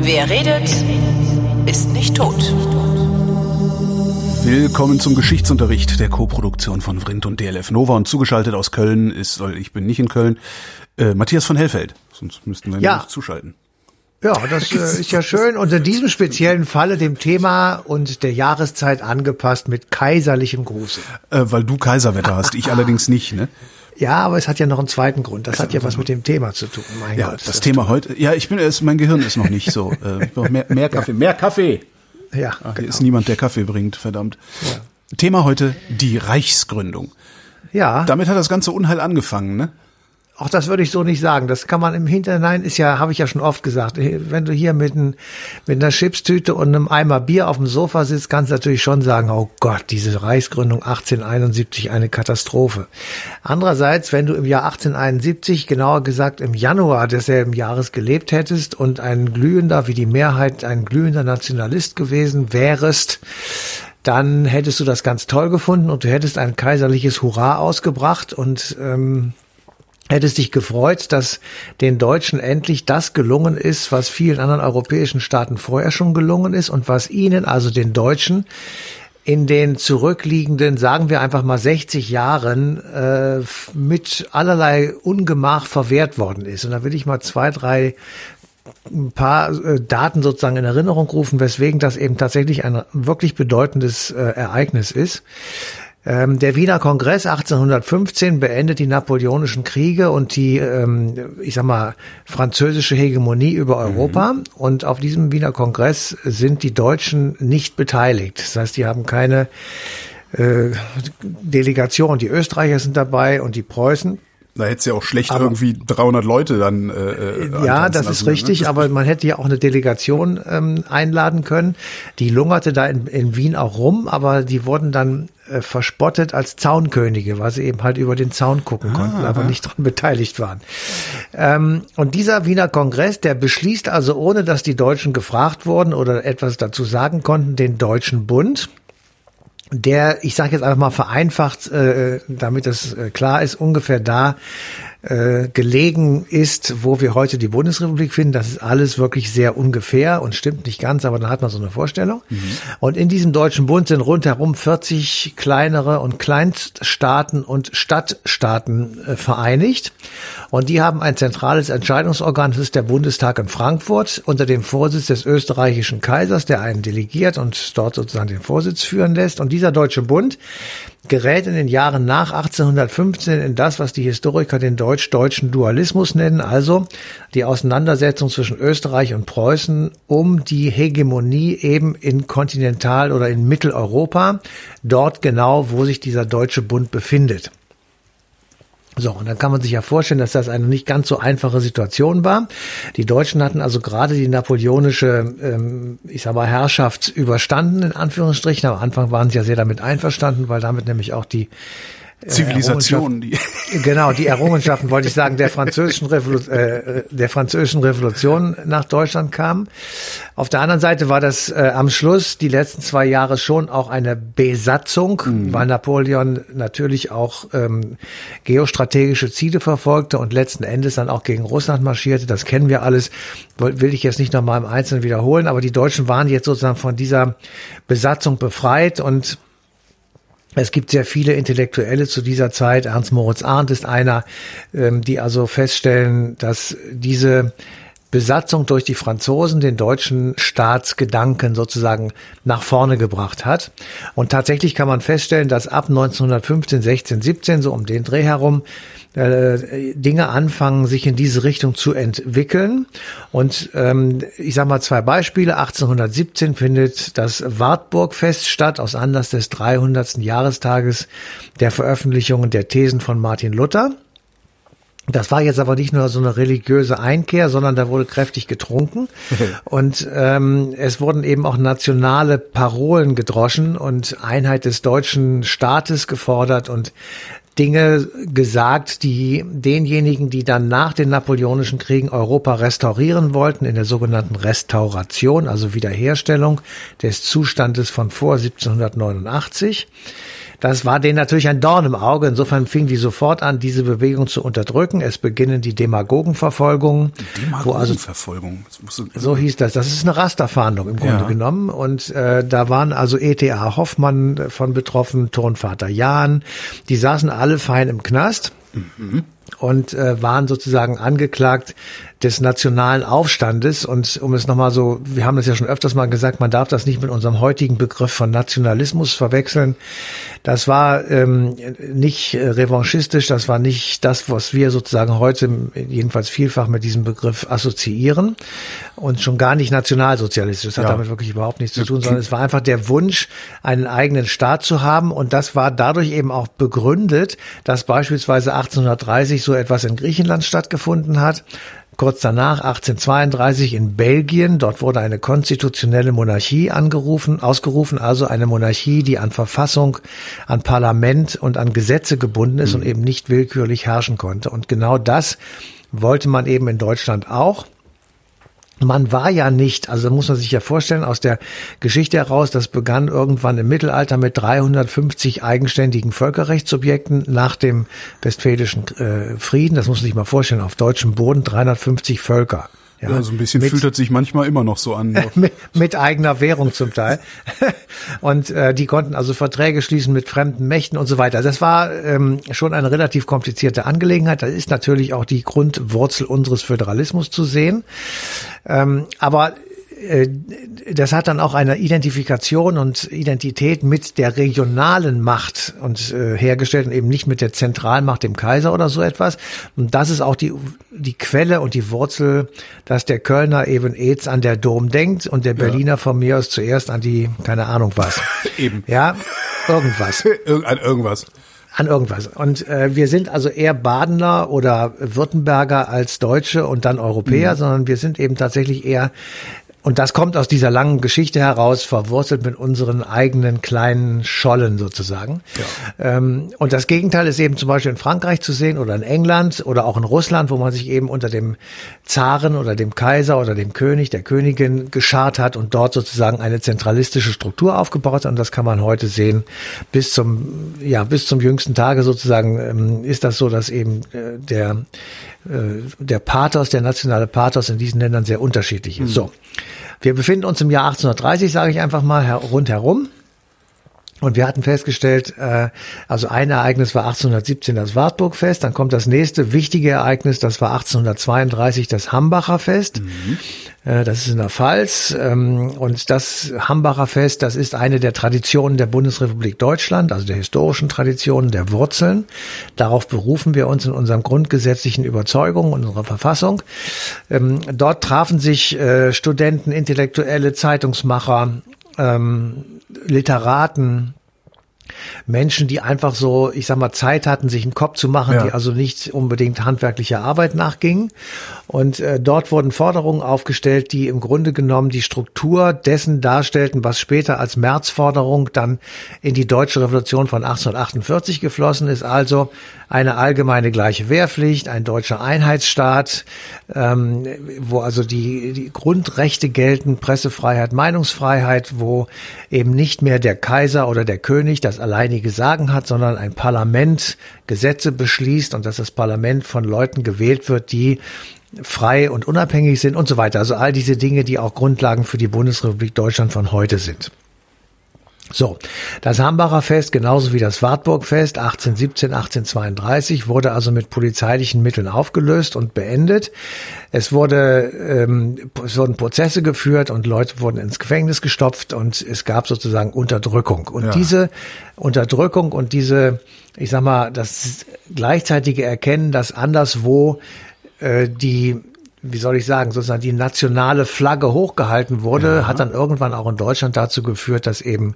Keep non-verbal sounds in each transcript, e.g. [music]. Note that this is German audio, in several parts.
Wer redet, ist nicht tot. Willkommen zum Geschichtsunterricht der Koproduktion von Vrindt und DLF Nova und zugeschaltet aus Köln ist, ich bin nicht in Köln, äh, Matthias von Hellfeld. Sonst müssten wir Ja. nicht zuschalten. Ja, das äh, ist ja schön. Und in diesem speziellen Falle dem Thema und der Jahreszeit angepasst mit kaiserlichem Gruße. Äh, weil du Kaiserwetter hast, ich allerdings nicht, ne? Ja, aber es hat ja noch einen zweiten Grund. Das hat ja was mit dem Thema zu tun. Mein Ja, Gott. das, Thema heute. Ja, ich bin es, mein Gehirn ist noch nicht so. Äh, mehr, mehr [laughs] Kaffee. Mehr Kaffee! Ja, Ach, hier genau. ist niemand, der Kaffee bringt, verdammt. Thema heute, die Reichsgründung. ja. Damit hat das ganze Unheil angefangen, ne? Auch das würde ich so nicht sagen. Das kann man im Hinterhinein, ist ja, habe ich ja schon oft gesagt, wenn du hier mit, ein, mit einer Chipstüte und einem Eimer Bier auf dem Sofa sitzt, kannst du natürlich schon sagen, oh Gott, diese Reichsgründung 1871, eine Katastrophe. Andererseits, wenn du im Jahr 1871, genauer gesagt im Januar desselben Jahres gelebt hättest und ein glühender, wie die Mehrheit, ein glühender Nationalist gewesen wärest, dann hättest du das ganz toll gefunden und du hättest ein kaiserliches Hurra ausgebracht und ähm, hättest dich gefreut, dass den Deutschen endlich das gelungen ist, was vielen anderen europäischen Staaten vorher schon gelungen ist und was ihnen, also den Deutschen, in den zurückliegenden, sagen wir einfach mal 60 Jahren, äh, mit allerlei Ungemach verwehrt worden ist. Und da will ich mal zwei, drei ein paar äh, Daten sozusagen in Erinnerung rufen, weswegen das eben tatsächlich ein wirklich bedeutendes äh, Ereignis ist. Ähm, der Wiener Kongress 1815 beendet die napoleonischen Kriege und die, ähm, ich sag mal, französische Hegemonie über Europa. Und auf diesem Wiener Kongress sind die Deutschen nicht beteiligt. Das heißt, die haben keine äh, Delegation. Die Österreicher sind dabei und die Preußen. Da hätte es ja auch schlecht irgendwie 300 Leute dann. Äh, äh, Ja, das ist lassen, ne? richtig, aber man hätte ja auch eine Delegation ähm, einladen können. Die lungerte da in, in Wien auch rum, aber die wurden dann äh, verspottet als Zaunkönige, weil sie eben halt über den Zaun gucken konnten, aber nicht dran beteiligt waren. Ähm, und dieser Wiener Kongress, der beschließt also, ohne dass die Deutschen gefragt wurden oder etwas dazu sagen konnten, den Deutschen Bund der, ich sage jetzt einfach mal vereinfacht, äh, damit das äh, klar ist, ungefähr da äh, gelegen ist, wo wir heute die Bundesrepublik finden. Das ist alles wirklich sehr ungefähr und stimmt nicht ganz, aber dann hat man so eine Vorstellung. Und in diesem Deutschen Bund sind rundherum 40 kleinere und Kleinststaaten und Stadtstaaten äh, vereinigt. Und die haben ein zentrales Entscheidungsorgan, das ist der Bundestag in Frankfurt, unter dem Vorsitz des österreichischen Kaisers, der einen delegiert und dort sozusagen den Vorsitz führen lässt. Und dieser Deutsche Bund gerät in den Jahren nach 1815 in das, was die Historiker den deutsch-deutschen Dualismus nennen, also die Auseinandersetzung zwischen Österreich und Preußen um die Hegemonie eben in Kontinental- oder in Mitteleuropa, dort genau, wo sich dieser Deutsche Bund befindet. So, und dann kann man sich ja vorstellen, dass das eine nicht ganz so einfache Situation war. Die Deutschen hatten also gerade die napoleonische, ähm, ich sag mal, Herrschaft überstanden, in Anführungsstrichen. Am Anfang waren sie ja sehr damit einverstanden, weil damit nämlich auch die Zivilisation, die. Genau, die Errungenschaften, wollte ich sagen, der französischen, Revolu äh, der französischen Revolution nach Deutschland kamen. Auf der anderen Seite war das äh, am Schluss die letzten zwei Jahre schon auch eine Besatzung, weil Napoleon natürlich auch ähm, geostrategische Ziele verfolgte und letzten Endes dann auch gegen Russland marschierte. Das kennen wir alles, will ich jetzt nicht nochmal im Einzelnen wiederholen, aber die Deutschen waren jetzt sozusagen von dieser Besatzung befreit und es gibt sehr viele Intellektuelle zu dieser Zeit. Ernst Moritz Arndt ist einer, ähm, die also feststellen, dass diese Besatzung durch die Franzosen den deutschen Staatsgedanken sozusagen nach vorne gebracht hat. Und tatsächlich kann man feststellen, dass ab 1915, 16, 17, so um den Dreh herum, äh, Dinge anfangen, sich in diese Richtung zu entwickeln. Und ähm, ich sage mal zwei Beispiele. 1817 findet das Wartburgfest statt aus Anlass des 300. Jahrestages der Veröffentlichung der Thesen von Martin Luther. Das war jetzt aber nicht nur so eine religiöse Einkehr, sondern da wurde kräftig getrunken. [laughs] und ähm, es wurden eben auch nationale Parolen gedroschen und Einheit des deutschen Staates gefordert und Dinge gesagt, die denjenigen, die dann nach den napoleonischen Kriegen Europa restaurieren wollten, in der sogenannten Restauration, also Wiederherstellung des Zustandes von vor 1789, Das war denen natürlich ein Dorn im Auge. Insofern fing die sofort an, diese Bewegung zu unterdrücken. Es beginnen die Demagogenverfolgungen. Demagogenverfolgung. Also, so hieß das. Das ist eine Rasterfahndung im Grunde ja. genommen. Und äh, da waren also E.T.A. Hoffmann von betroffen, Turnvater Jahn. Die saßen alle fein im Knast. Mhm und äh, waren sozusagen angeklagt des nationalen Aufstandes. Und um es nochmal so, wir haben das ja schon öfters mal gesagt, man darf das nicht mit unserem heutigen Begriff von Nationalismus verwechseln. Das war ähm, nicht äh, revanchistisch, das war nicht das, was wir sozusagen heute jedenfalls vielfach mit diesem Begriff assoziieren und schon gar nicht nationalsozialistisch. Das hat ja. damit wirklich überhaupt nichts zu tun, sondern es war einfach der Wunsch, einen eigenen Staat zu haben und das war dadurch eben auch begründet, dass beispielsweise 1830 so etwas in Griechenland stattgefunden hat Kurz danach, 1832 in Belgien, dort wurde eine konstitutionelle Monarchie angerufen, ausgerufen, also eine Monarchie, die an Verfassung, an Parlament und an Gesetze gebunden ist mhm. und eben nicht willkürlich herrschen konnte. Und genau das wollte man eben in Deutschland auch man war ja nicht, also muss man sich ja vorstellen, aus der Geschichte heraus, das begann irgendwann im Mittelalter mit 350 eigenständigen Völkerrechtssubjekten nach dem Westfälischen äh, Frieden. Das muss man sich mal vorstellen, auf deutschem Boden 350 Völker. Ja, ja, so ein bisschen mit, fühlt es sich manchmal immer noch so an. [laughs] mit, mit eigener Währung zum Teil. [laughs] und äh, die konnten also Verträge schließen mit fremden Mächten und so weiter. Das war ähm, schon eine relativ komplizierte Angelegenheit. Das ist natürlich auch die Grundwurzel unseres Föderalismus zu sehen. Ähm, aber das hat dann auch eine Identifikation und Identität mit der regionalen Macht und äh, hergestellt und eben nicht mit der Zentralmacht, dem Kaiser oder so etwas. Und das ist auch die, die Quelle und die Wurzel, dass der Kölner eben Aids an der Dom denkt und der Berliner ja. von mir aus zuerst an die, keine Ahnung was. [laughs] eben. Ja, irgendwas. [laughs] an irgendwas an irgendwas. Und äh, wir sind also eher Badener oder Württemberger als Deutsche und dann Europäer, mhm. sondern wir sind eben tatsächlich eher und das kommt aus dieser langen Geschichte heraus, verwurzelt mit unseren eigenen kleinen Schollen sozusagen. Ja. Ähm, und das Gegenteil ist eben zum Beispiel in Frankreich zu sehen oder in England oder auch in Russland, wo man sich eben unter dem Zaren oder dem Kaiser oder dem König, der Königin geschart hat und dort sozusagen eine zentralistische Struktur aufgebaut hat. Und das kann man heute sehen. Bis zum, ja, bis zum jüngsten Tage sozusagen ähm, ist das so, dass eben äh, der, der Pathos, der nationale Pathos in diesen Ländern sehr unterschiedlich ist. Mhm. So. Wir befinden uns im Jahr 1830, sage ich einfach mal, rundherum. Und wir hatten festgestellt, äh, also ein Ereignis war 1817 das Wartburgfest, dann kommt das nächste wichtige Ereignis, das war 1832 das Hambacher Fest. Mhm. Äh, das ist in der Pfalz. Ähm, und das Hambacher Fest, das ist eine der Traditionen der Bundesrepublik Deutschland, also der historischen Traditionen, der Wurzeln. Darauf berufen wir uns in unserem grundgesetzlichen Überzeugungen und unserer Verfassung. Ähm, dort trafen sich äh, Studenten, Intellektuelle, Zeitungsmacher, ähm, Literaten, Menschen, die einfach so, ich sag mal, Zeit hatten, sich einen Kopf zu machen, ja. die also nicht unbedingt handwerklicher Arbeit nachgingen. Und äh, dort wurden Forderungen aufgestellt, die im Grunde genommen die Struktur dessen darstellten, was später als Märzforderung dann in die deutsche Revolution von 1848 geflossen ist. Also eine allgemeine gleiche Wehrpflicht, ein deutscher Einheitsstaat, ähm, wo also die, die Grundrechte gelten, Pressefreiheit, Meinungsfreiheit, wo eben nicht mehr der Kaiser oder der König das alleinige Sagen hat, sondern ein Parlament Gesetze beschließt und dass das Parlament von Leuten gewählt wird, die frei und unabhängig sind und so weiter. Also all diese Dinge, die auch Grundlagen für die Bundesrepublik Deutschland von heute sind. So, das Hambacher Fest, genauso wie das Wartburgfest 1817, 1832, wurde also mit polizeilichen Mitteln aufgelöst und beendet. Es wurde, ähm, es wurden Prozesse geführt und Leute wurden ins Gefängnis gestopft und es gab sozusagen Unterdrückung. Und ja. diese Unterdrückung und diese, ich sag mal, das gleichzeitige Erkennen, dass anderswo äh, die wie soll ich sagen, sozusagen die nationale Flagge hochgehalten wurde, ja. hat dann irgendwann auch in Deutschland dazu geführt, dass eben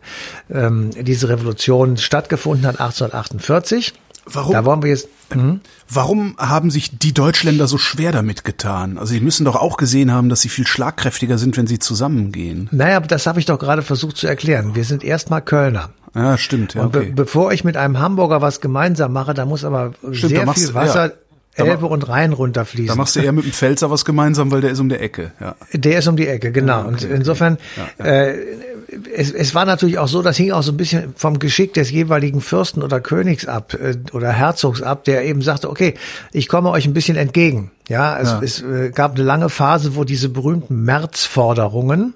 ähm, diese Revolution stattgefunden hat, 1848. Warum? Da wollen wir jetzt. Hm? Warum haben sich die Deutschländer so schwer damit getan? Also sie müssen doch auch gesehen haben, dass sie viel schlagkräftiger sind, wenn sie zusammengehen. Naja, das habe ich doch gerade versucht zu erklären. Wir sind erstmal Kölner. Ja, stimmt. Ja, Und be bevor ich mit einem Hamburger was gemeinsam mache, da muss aber stimmt, sehr viel Wasser. Ja Elbe und Rhein runterfließen. Da machst du eher mit dem Pfälzer was gemeinsam, weil der ist um die Ecke. Ja. Der ist um die Ecke, genau. okay, und insofern, okay. Ja, ja. Äh, es, es war natürlich auch so, das hing auch so ein bisschen vom Geschick des jeweiligen Fürsten oder Königs ab äh, oder Herzogs ab, der eben sagte, okay, ich komme euch ein bisschen entgegen. Ja, es, Ja. es äh, gab eine lange Phase, wo diese berühmten Märzforderungen,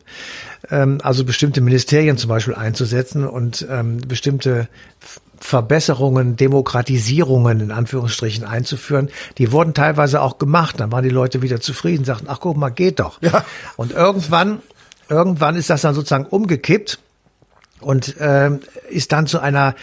ähm, also bestimmte Ministerien zum Beispiel einzusetzen und ähm, bestimmte Verbesserungen, Demokratisierungen in Anführungsstrichen einzuführen, die wurden teilweise auch gemacht. Dann waren die Leute wieder zufrieden, sagten, ach guck mal, geht doch. Ja. Und irgendwann, irgendwann ist das dann sozusagen umgekippt und ähm, ist dann zu einer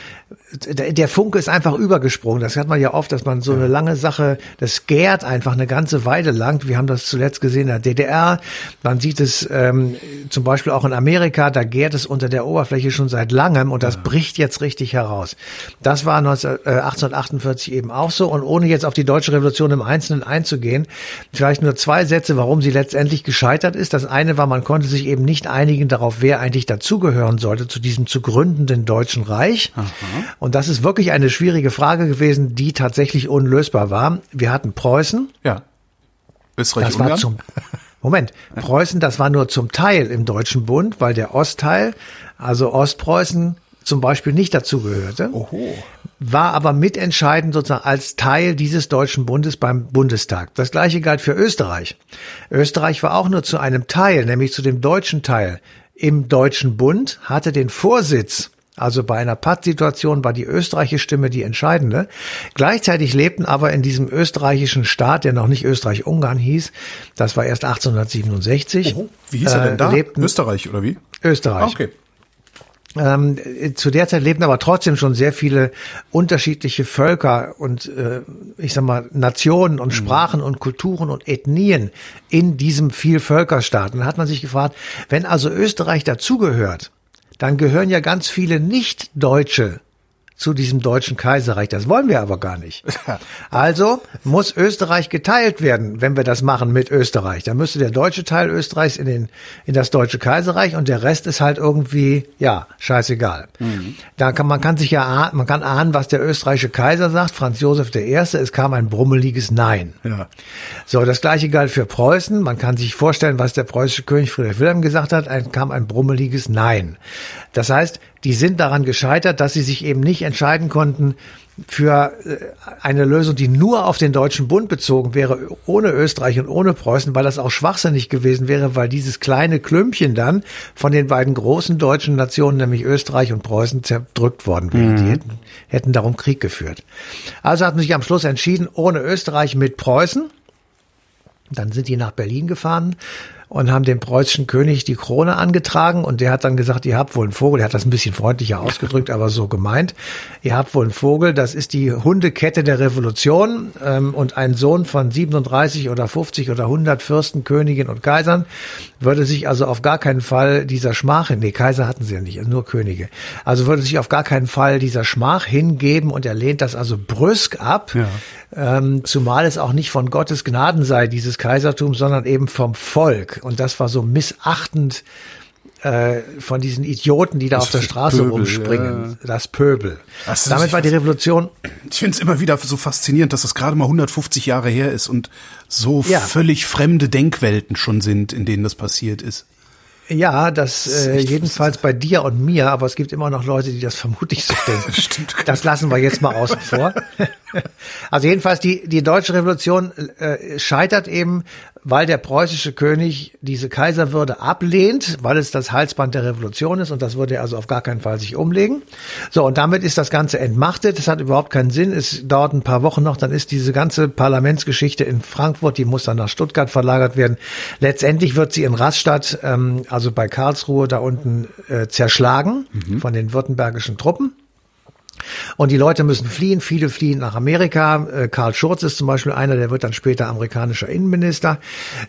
der Funke ist einfach übergesprungen. Das hat man ja oft, dass man so eine lange Sache, das gärt einfach eine ganze Weile lang. Wir haben das zuletzt gesehen in der DDR. Man sieht es ähm, zum Beispiel auch in Amerika, da gärt es unter der Oberfläche schon seit langem und das bricht jetzt richtig heraus. Das war 19, äh, 1848 eben auch so. Und ohne jetzt auf die deutsche Revolution im Einzelnen einzugehen, vielleicht nur zwei Sätze, warum sie letztendlich gescheitert ist. Das eine war, man konnte sich eben nicht einigen darauf, wer eigentlich dazugehören sollte zu diesem zu gründenden Deutschen Reich. Und das ist wirklich eine schwierige Frage gewesen, die tatsächlich unlösbar war. Wir hatten Preußen, Ja. Österreich, das war zum [laughs] Moment, Preußen, das war nur zum Teil im Deutschen Bund, weil der Ostteil, also Ostpreußen zum Beispiel nicht dazugehörte, war aber mitentscheidend sozusagen als Teil dieses Deutschen Bundes beim Bundestag. Das gleiche galt für Österreich. Österreich war auch nur zu einem Teil, nämlich zu dem deutschen Teil im Deutschen Bund, hatte den Vorsitz also bei einer Pattsituation war die österreichische Stimme die entscheidende. Gleichzeitig lebten aber in diesem österreichischen Staat, der noch nicht Österreich-Ungarn hieß, das war erst 1867. Oho. Wie hieß er denn äh, da? Lebten Österreich, oder wie? Österreich. Ah, okay. Ähm, äh, zu der Zeit lebten aber trotzdem schon sehr viele unterschiedliche Völker und äh, ich sag mal Nationen und Sprachen und Kulturen und Ethnien in diesem Vielvölkerstaat. Und dann hat man sich gefragt, wenn also Österreich dazugehört, dann gehören ja ganz viele Nicht-Deutsche zu diesem deutschen Kaiserreich. Das wollen wir aber gar nicht. [laughs] Also muss Österreich geteilt werden, wenn wir das machen mit Österreich. Dann müsste der deutsche Teil Österreichs in, den, in das deutsche Kaiserreich und der Rest ist halt irgendwie, ja, scheißegal. Da kann, man kann sich ja, ahnen, man kann ahnen, was der österreichische Kaiser sagt, Franz Josef I., es kam ein brummeliges Nein. Ja. So, das gleiche galt für Preußen. Man kann sich vorstellen, was der preußische König Friedrich Wilhelm gesagt hat, ein, kam ein brummeliges Nein. Das heißt, die sind daran gescheitert, dass sie sich eben nicht entscheiden konnten für äh, eine Lösung, die nur auf den Deutschen Bund bezogen wäre, ohne Österreich und ohne Preußen, weil das auch schwachsinnig gewesen wäre, weil dieses kleine Klümpchen dann von den beiden großen deutschen Nationen, nämlich Österreich und Preußen, zerdrückt worden wäre. Die hätten, hätten darum Krieg geführt. Also hat man sich am Schluss entschieden, ohne Österreich mit Preußen. Dann sind die nach Berlin gefahren und haben dem preußischen König die Krone angetragen und der hat dann gesagt, ihr habt wohl einen Vogel, der hat das ein bisschen freundlicher ausgedrückt, aber so gemeint, ihr habt wohl einen Vogel, das ist die Hundekette der Revolution. Ähm, und ein Sohn von 37 oder 50 oder 100 Fürsten, Königen und Kaisern würde sich also auf gar keinen Fall dieser Schmach, nee, Kaiser hatten sie ja nicht, nur Könige, also würde sich auf gar keinen Fall dieser Schmach hingeben und er lehnt das also brüsk ab, Ja. Ähm, zumal es auch nicht von Gottes Gnaden sei, dieses Kaisertum, sondern eben vom Volk. Und das war so missachtend äh, von diesen Idioten, die da auf der Straße Pöbel, rumspringen. Das Pöbel. Das ist- Damit war die Revolution Ich finde es immer wieder so faszinierend, dass das gerade mal 150 Jahre her ist und so Ja. völlig fremde Denkwelten schon sind, in denen das passiert ist. Ja, das äh, jedenfalls bei dir und mir, aber es gibt immer noch Leute, die das vermutlich so [laughs] denken. Stimmt. Das lassen wir jetzt mal außen vor. [laughs] Also jedenfalls die die deutsche Revolution äh, scheitert eben, weil der preußische König diese Kaiserwürde ablehnt, weil es das Halsband der Revolution ist und das würde er also auf gar keinen Fall sich umlegen. So und damit ist das Ganze entmachtet. Das hat überhaupt keinen Sinn. Es dauert ein paar Wochen noch, dann ist diese ganze Parlamentsgeschichte in Frankfurt, die muss dann nach Stuttgart verlagert werden. Letztendlich wird sie in Rastatt, ähm, also bei Karlsruhe da unten äh, zerschlagen von den württembergischen Truppen. Und die Leute müssen fliehen, viele fliehen nach Amerika. Äh, Karl Schurz ist zum Beispiel einer, der wird dann später amerikanischer Innenminister.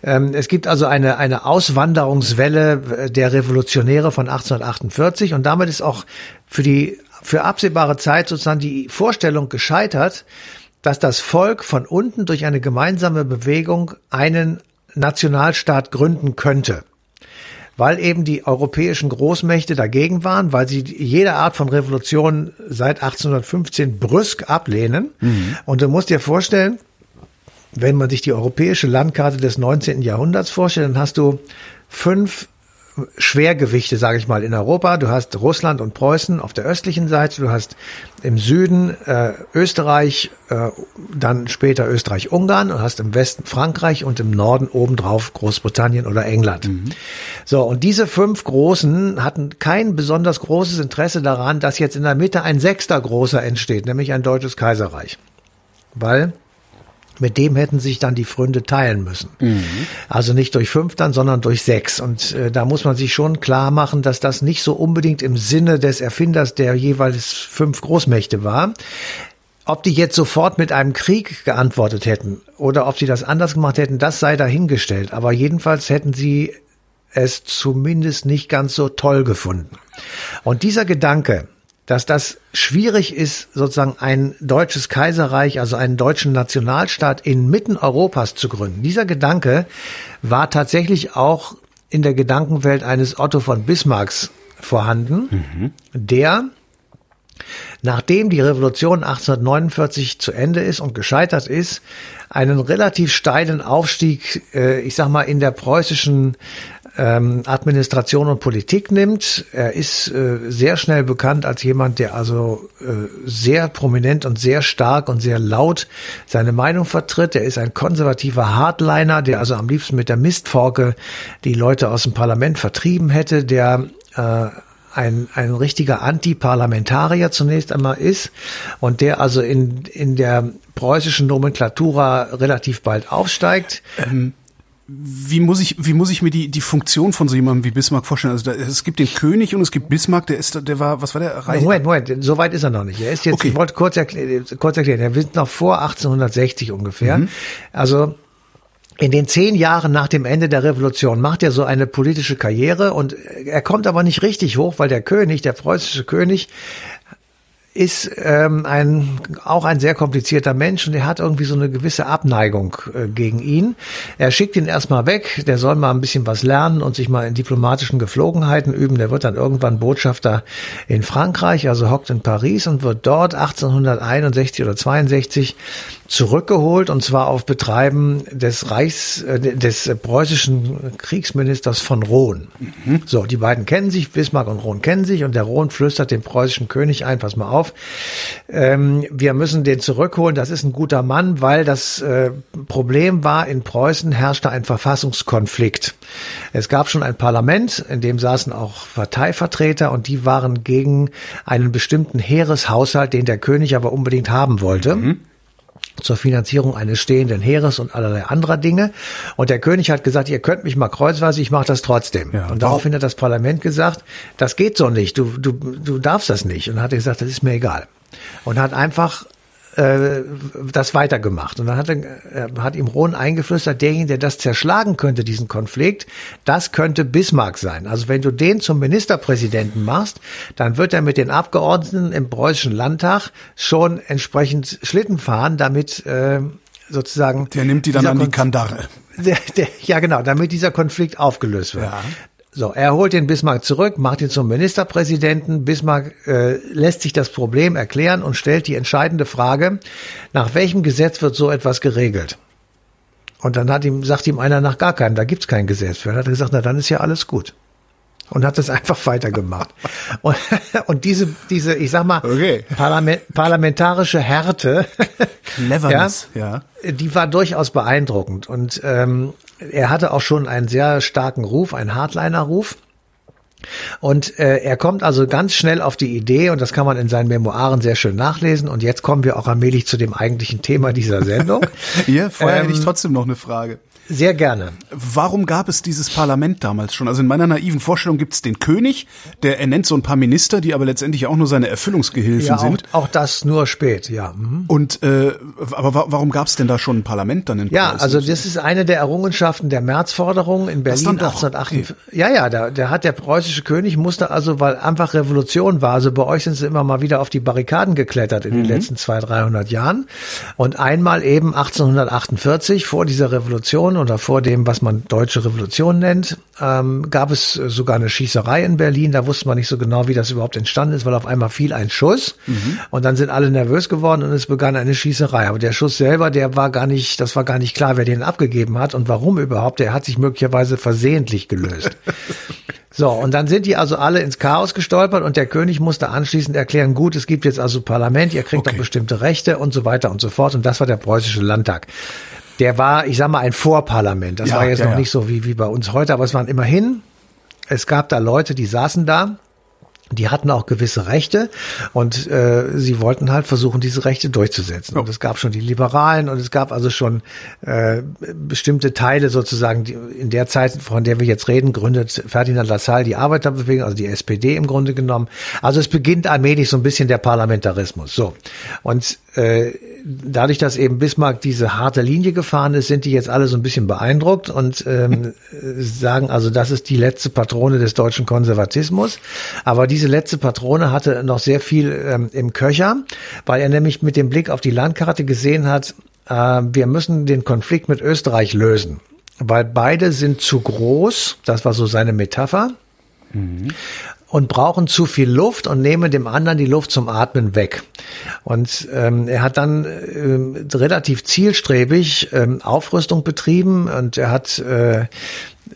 Ähm, es gibt also eine, eine Auswanderungswelle äh, der Revolutionäre von 1848 und damit ist auch für die, für absehbare Zeit sozusagen die Vorstellung gescheitert, dass das Volk von unten durch eine gemeinsame Bewegung einen Nationalstaat gründen könnte weil eben die europäischen Großmächte dagegen waren, weil sie jede Art von Revolution seit 1815 brüsk ablehnen. Und du musst dir vorstellen, wenn man sich die europäische Landkarte des 19. Jahrhunderts vorstellt, dann hast du fünf Schwergewichte, sage ich mal, in Europa. Du hast Russland und Preußen auf der östlichen Seite, du hast im Süden äh, Österreich, äh, dann später Österreich-Ungarn und hast im Westen Frankreich und im Norden obendrauf Großbritannien oder England. Mhm. So, und diese fünf Großen hatten kein besonders großes Interesse daran, dass jetzt in der Mitte ein sechster Großer entsteht, nämlich ein deutsches Kaiserreich. Weil mit dem hätten sich dann die Fründe teilen müssen. Mhm. Also nicht durch fünf dann, sondern durch sechs. Und äh, da muss man sich schon klar machen, dass das nicht so unbedingt im Sinne des Erfinders der jeweils fünf Großmächte war. Ob die jetzt sofort mit einem Krieg geantwortet hätten oder ob sie das anders gemacht hätten, das sei dahingestellt. Aber jedenfalls hätten sie es zumindest nicht ganz so toll gefunden. Und dieser Gedanke, dass das schwierig ist, sozusagen ein deutsches Kaiserreich, also einen deutschen Nationalstaat inmitten Europas zu gründen. Dieser Gedanke war tatsächlich auch in der Gedankenwelt eines Otto von Bismarcks vorhanden, mhm. der nachdem die Revolution 1849 zu Ende ist und gescheitert ist, einen relativ steilen Aufstieg, äh, ich sag mal, in der preußischen ähm, Administration und Politik nimmt. Er ist äh, sehr schnell bekannt als jemand, der also äh, sehr prominent und sehr stark und sehr laut seine Meinung vertritt. Er ist ein konservativer Hardliner, der also am liebsten mit der Mistforke die Leute aus dem Parlament vertrieben hätte, der äh, ein, ein richtiger Antiparlamentarier zunächst einmal ist und der also in, in der preußischen Nomenklatura relativ bald aufsteigt. Ähm wie muss ich, wie muss ich mir die, die Funktion von so jemandem wie Bismarck vorstellen? Also da, es gibt den König und es gibt Bismarck, der ist, der war, was war der? Reich Moment, Moment, so weit ist er noch nicht. Er ist jetzt, okay. ich wollte kurz, erklären, kurz erklären, er ist noch vor 1860 ungefähr. Mhm. Also, in den zehn Jahren nach dem Ende der Revolution macht er so eine politische Karriere und er kommt aber nicht richtig hoch, weil der König, der preußische König, ist ähm, ein auch ein sehr komplizierter Mensch und er hat irgendwie so eine gewisse Abneigung äh, gegen ihn. Er schickt ihn erstmal weg, der soll mal ein bisschen was lernen und sich mal in diplomatischen Geflogenheiten üben. Der wird dann irgendwann Botschafter in Frankreich, also hockt in Paris und wird dort 1861 oder 62 zurückgeholt und zwar auf Betreiben des Reichs, äh, des preußischen Kriegsministers von Rohn. Mhm. So, die beiden kennen sich, Bismarck und Rohn kennen sich und der Rohn flüstert dem preußischen König ein, pass mal auf, ähm, wir müssen den zurückholen, das ist ein guter Mann, weil das äh, Problem war, in Preußen herrschte ein Verfassungskonflikt. Es gab schon ein Parlament, in dem saßen auch Parteivertreter und die waren gegen einen bestimmten Heereshaushalt, den der König aber unbedingt haben wollte. Mhm zur Finanzierung eines stehenden Heeres und allerlei anderer Dinge. Und der König hat gesagt, ihr könnt mich mal kreuzweise, ich mache das trotzdem. Ja, und daraufhin hat das Parlament gesagt, das geht so nicht, du, du, du darfst das nicht. Und hat er gesagt, das ist mir egal. Und hat einfach äh, das weitergemacht. Und dann hat, er, hat ihm Rohn eingeflüstert, derjenige, der das zerschlagen könnte, diesen Konflikt, das könnte Bismarck sein. Also wenn du den zum Ministerpräsidenten machst, dann wird er mit den Abgeordneten im preußischen Landtag schon entsprechend Schlitten fahren, damit äh, sozusagen. Der nimmt die dann an die Kandare. [laughs] Der, der, ja, genau, damit dieser Konflikt aufgelöst wird. Ja. So, er holt den Bismarck zurück, macht ihn zum Ministerpräsidenten. Bismarck äh, lässt sich das Problem erklären und stellt die entscheidende Frage, nach welchem Gesetz wird so etwas geregelt? Und dann hat ihm, sagt ihm einer nach gar keinem, da gibt's kein Gesetz für. Dann hat er gesagt, na dann ist ja alles gut. Und hat es [laughs] einfach weitergemacht. und, [laughs] und diese, diese, ich sag mal, okay. Parlament, parlamentarische Härte, Cleverness, [laughs] ja, ja, die war durchaus beeindruckend. Und ähm, er hatte auch schon einen sehr starken Ruf, einen Hardliner-Ruf. Und äh, er kommt also ganz schnell auf die Idee, und das kann man in seinen Memoiren sehr schön nachlesen. Und jetzt kommen wir auch allmählich zu dem eigentlichen Thema dieser Sendung. [laughs] ja, vorher ähm, hätte ich ähm, trotzdem noch eine Frage. Sehr gerne. Warum gab es dieses Parlament damals schon? Also in meiner naiven Vorstellung gibt es den König, der ernennt so ein paar Minister, die aber letztendlich auch nur seine Erfüllungsgehilfen ja, sind. Auch, das nur spät, ja. Mhm. Und äh, aber warum gab es denn da schon ein Parlament dann in Ja, Preußen? also das ist eine der Errungenschaften der Märzforderung in Berlin 1848. Okay. Ja, ja, da, der hat der preußische König musste also, weil einfach Revolution war, also bei euch sind sie immer mal wieder auf die Barrikaden geklettert in mhm. den letzten zwei, dreihundert Jahren. Und einmal eben 1848 vor dieser Revolution Revolution oder vor dem, was man deutsche Revolution nennt, ähm, gab es sogar eine Schießerei in Berlin. Da wusste man nicht so genau, wie das überhaupt entstanden ist, weil auf einmal fiel ein Schuss mhm. und dann sind alle nervös geworden und es begann eine Schießerei. Aber der Schuss selber, der war gar nicht, das war gar nicht klar, wer den abgegeben hat und warum überhaupt. Der hat sich möglicherweise versehentlich gelöst. [laughs] So, und dann sind die also alle ins Chaos gestolpert und der König musste anschließend erklären, gut, es gibt jetzt also Parlament, ihr kriegt okay. auch bestimmte Rechte und so weiter und so fort. Und das war der preußische Landtag. Der war, ich sag mal, ein Vorparlament. Das ja, war jetzt ja, noch ja. nicht so wie, wie bei uns heute, aber es waren immerhin, es gab da Leute, die saßen da die hatten auch gewisse Rechte und äh, sie wollten halt versuchen, diese Rechte durchzusetzen. Und es gab schon die Liberalen und es gab also schon äh, bestimmte Teile sozusagen, die, in der Zeit, von der wir jetzt reden, gründet Ferdinand Lassalle die Arbeiterbewegung, also die SPD im Grunde genommen. Also es beginnt allmählich so ein bisschen der Parlamentarismus. So. Und äh, dadurch, dass eben Bismarck diese harte Linie gefahren ist, sind die jetzt alle so ein bisschen beeindruckt und ähm, [laughs] sagen also, das ist die letzte Patrone des deutschen Konservatismus. Aber diese letzte Patrone hatte noch sehr viel ähm, im Köcher, weil er nämlich mit dem Blick auf die Landkarte gesehen hat, äh, wir müssen den Konflikt mit Österreich lösen. Weil beide sind zu groß, das war so seine Metapher. Mhm und brauchen zu viel Luft und nehmen dem anderen die Luft zum Atmen weg. Und ähm, er hat dann äh, relativ zielstrebig ähm, Aufrüstung betrieben und er hat äh,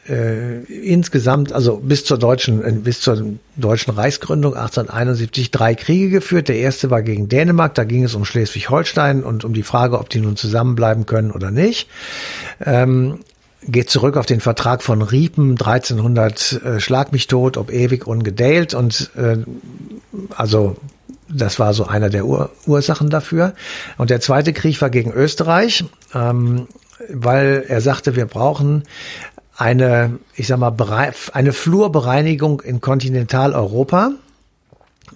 äh, insgesamt, also bis zur deutschen, äh, bis zur deutschen Reichsgründung 1871 drei Kriege geführt. Der erste war gegen Dänemark, da ging es um Schleswig-Holstein und um die Frage, ob die nun zusammenbleiben können oder nicht. Ähm, geht zurück auf den Vertrag von Riepen 1300 äh, Schlag mich tot, ob ewig ungedeilt und äh, also das war so einer der Ur Ursachen dafür. Und der zweite Krieg war gegen Österreich, ähm, weil er sagte, wir brauchen eine, ich sag mal, eine Flurbereinigung in Kontinentaleuropa,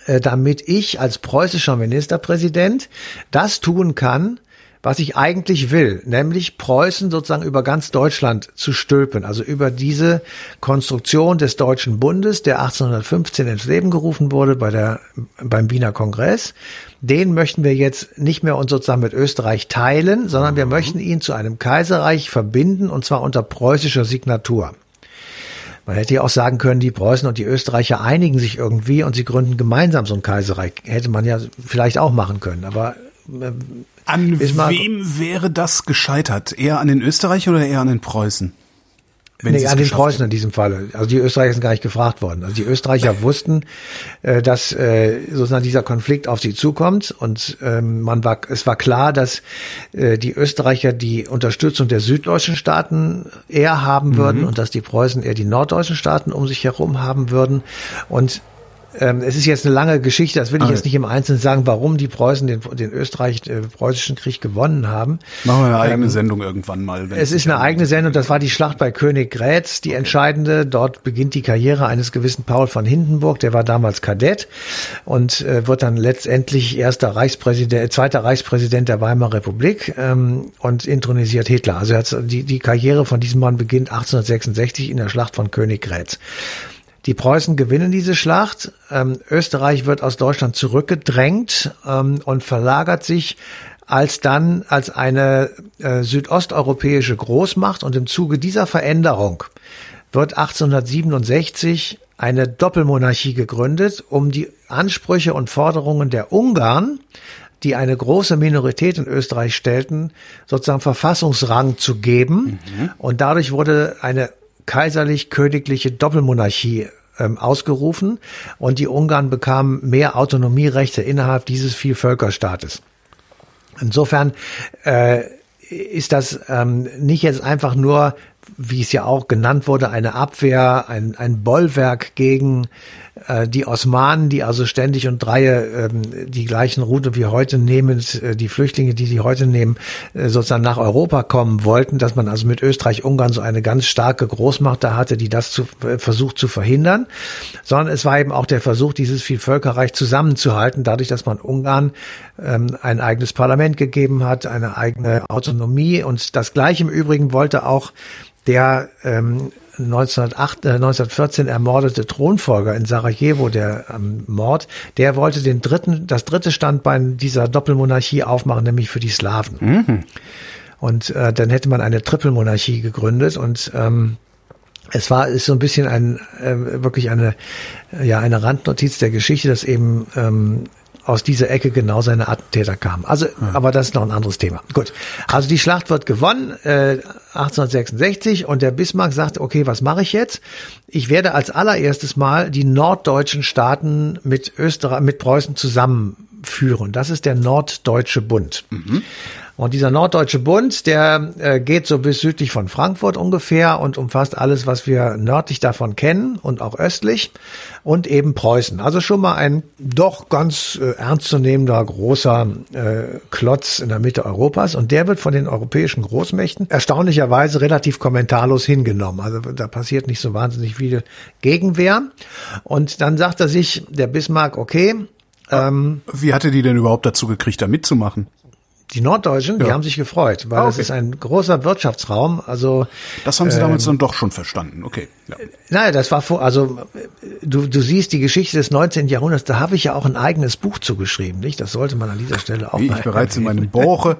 äh, damit ich als preußischer Ministerpräsident das tun kann, was ich eigentlich will, nämlich Preußen sozusagen über ganz Deutschland zu stülpen, also über diese Konstruktion des Deutschen Bundes, der 1815 ins Leben gerufen wurde bei der, beim Wiener Kongress. Den möchten wir jetzt nicht mehr uns sozusagen mit Österreich teilen, sondern wir mhm. möchten ihn zu einem Kaiserreich verbinden und zwar unter preußischer Signatur. Man hätte ja auch sagen können, die Preußen und die Österreicher einigen sich irgendwie und sie gründen gemeinsam so ein Kaiserreich. Hätte man ja vielleicht auch machen können. Aber an wem wäre das gescheitert? Eher an den Österreichern oder eher an den Preußen? Wenn nee, an den Preußen in diesem Falle. Also die Österreicher sind gar nicht gefragt worden. Also die Österreicher [laughs] wussten, äh, dass äh, sozusagen dieser Konflikt auf sie zukommt und ähm, man war, es war klar, dass äh, die Österreicher die Unterstützung der süddeutschen Staaten eher haben würden mhm. und dass die Preußen eher die norddeutschen Staaten um sich herum haben würden. Und ähm, es ist jetzt eine lange Geschichte, das will ich okay. jetzt nicht im Einzelnen sagen, warum die Preußen den, den Österreich-Preußischen äh, Krieg gewonnen haben. Machen wir eine eigene ähm, Sendung irgendwann mal. Es ist eine eigene Sendung, das war die Schlacht bei Königgrätz, die entscheidende. Dort beginnt die Karriere eines gewissen Paul von Hindenburg, der war damals Kadett und äh, wird dann letztendlich erster Reichspräsident, äh, zweiter Reichspräsident der Weimarer Republik ähm, und intronisiert Hitler. Also die, die Karriere von diesem Mann beginnt 1866 in der Schlacht von Königgrätz. Die Preußen gewinnen diese Schlacht. Ähm, Österreich wird aus Deutschland zurückgedrängt ähm, und verlagert sich als dann als eine äh, südosteuropäische Großmacht. Und im Zuge dieser Veränderung wird 1867 eine Doppelmonarchie gegründet, um die Ansprüche und Forderungen der Ungarn, die eine große Minorität in Österreich stellten, sozusagen Verfassungsrang zu geben. Mhm. Und dadurch wurde eine kaiserlich-königliche Doppelmonarchie ähm, ausgerufen und die Ungarn bekamen mehr Autonomierechte innerhalb dieses Vielvölkerstaates. Insofern äh, ist das ähm, nicht jetzt einfach nur, wie es ja auch genannt wurde, eine Abwehr, ein, ein Bollwerk gegen äh, die Osmanen, die also ständig und dreie ähm, die gleichen Route wie heute nehmen, äh, die Flüchtlinge, die sie heute nehmen, äh, sozusagen nach Europa kommen wollten, dass man also mit Österreich-Ungarn so eine ganz starke Großmacht da hatte, die das zu, versucht zu verhindern, sondern es war eben auch der Versuch, dieses Vielvölkerreich zusammenzuhalten, dadurch, dass man Ungarn ähm, ein eigenes Parlament gegeben hat, eine eigene Autonomie. Und das Gleiche im Übrigen wollte auch der ähm, 1908, äh, 1914 ermordete Thronfolger in Sarajevo, der ähm, Mord, der wollte den dritten, das dritte Standbein dieser Doppelmonarchie aufmachen, nämlich für die Slawen. Mhm. Und äh, dann hätte man eine Trippelmonarchie gegründet und ähm, es war ist so ein bisschen ein äh, wirklich eine ja eine Randnotiz der Geschichte, dass eben ähm, aus dieser Ecke genau seine Attentäter kamen. Also, ja. aber das ist noch ein anderes Thema. Gut. Also die Schlacht wird gewonnen, äh, 1866, und der Bismarck sagt, okay, was mache ich jetzt? Ich werde als allererstes Mal die norddeutschen Staaten mit Österreich, mit Preußen zusammenführen. Das ist der Norddeutsche Bund. Mhm. Und dieser Norddeutsche Bund, der äh, geht so bis südlich von Frankfurt ungefähr und umfasst alles, was wir nördlich davon kennen und auch östlich und eben Preußen. Also schon mal ein doch ganz äh, ernstzunehmender großer äh, Klotz in der Mitte Europas und der wird von den europäischen Großmächten erstaunlicherweise relativ kommentarlos hingenommen. Also da passiert nicht so wahnsinnig viel Gegenwehr. Und dann sagt er sich, der Bismarck, okay, ähm, Wie hatte die denn überhaupt dazu gekriegt, da mitzumachen? Die Norddeutschen, ja. die haben sich gefreut, weil ah, okay. das ist ein großer Wirtschaftsraum. Also das haben sie ähm, damals dann doch schon verstanden. Okay. Ja. Naja, das war vor. Also du du siehst die Geschichte des 19. Jahrhunderts. Da habe ich ja auch ein eigenes Buch zugeschrieben, nicht? Das sollte man an dieser Stelle auch. Wie ich bereits in meinem Buche.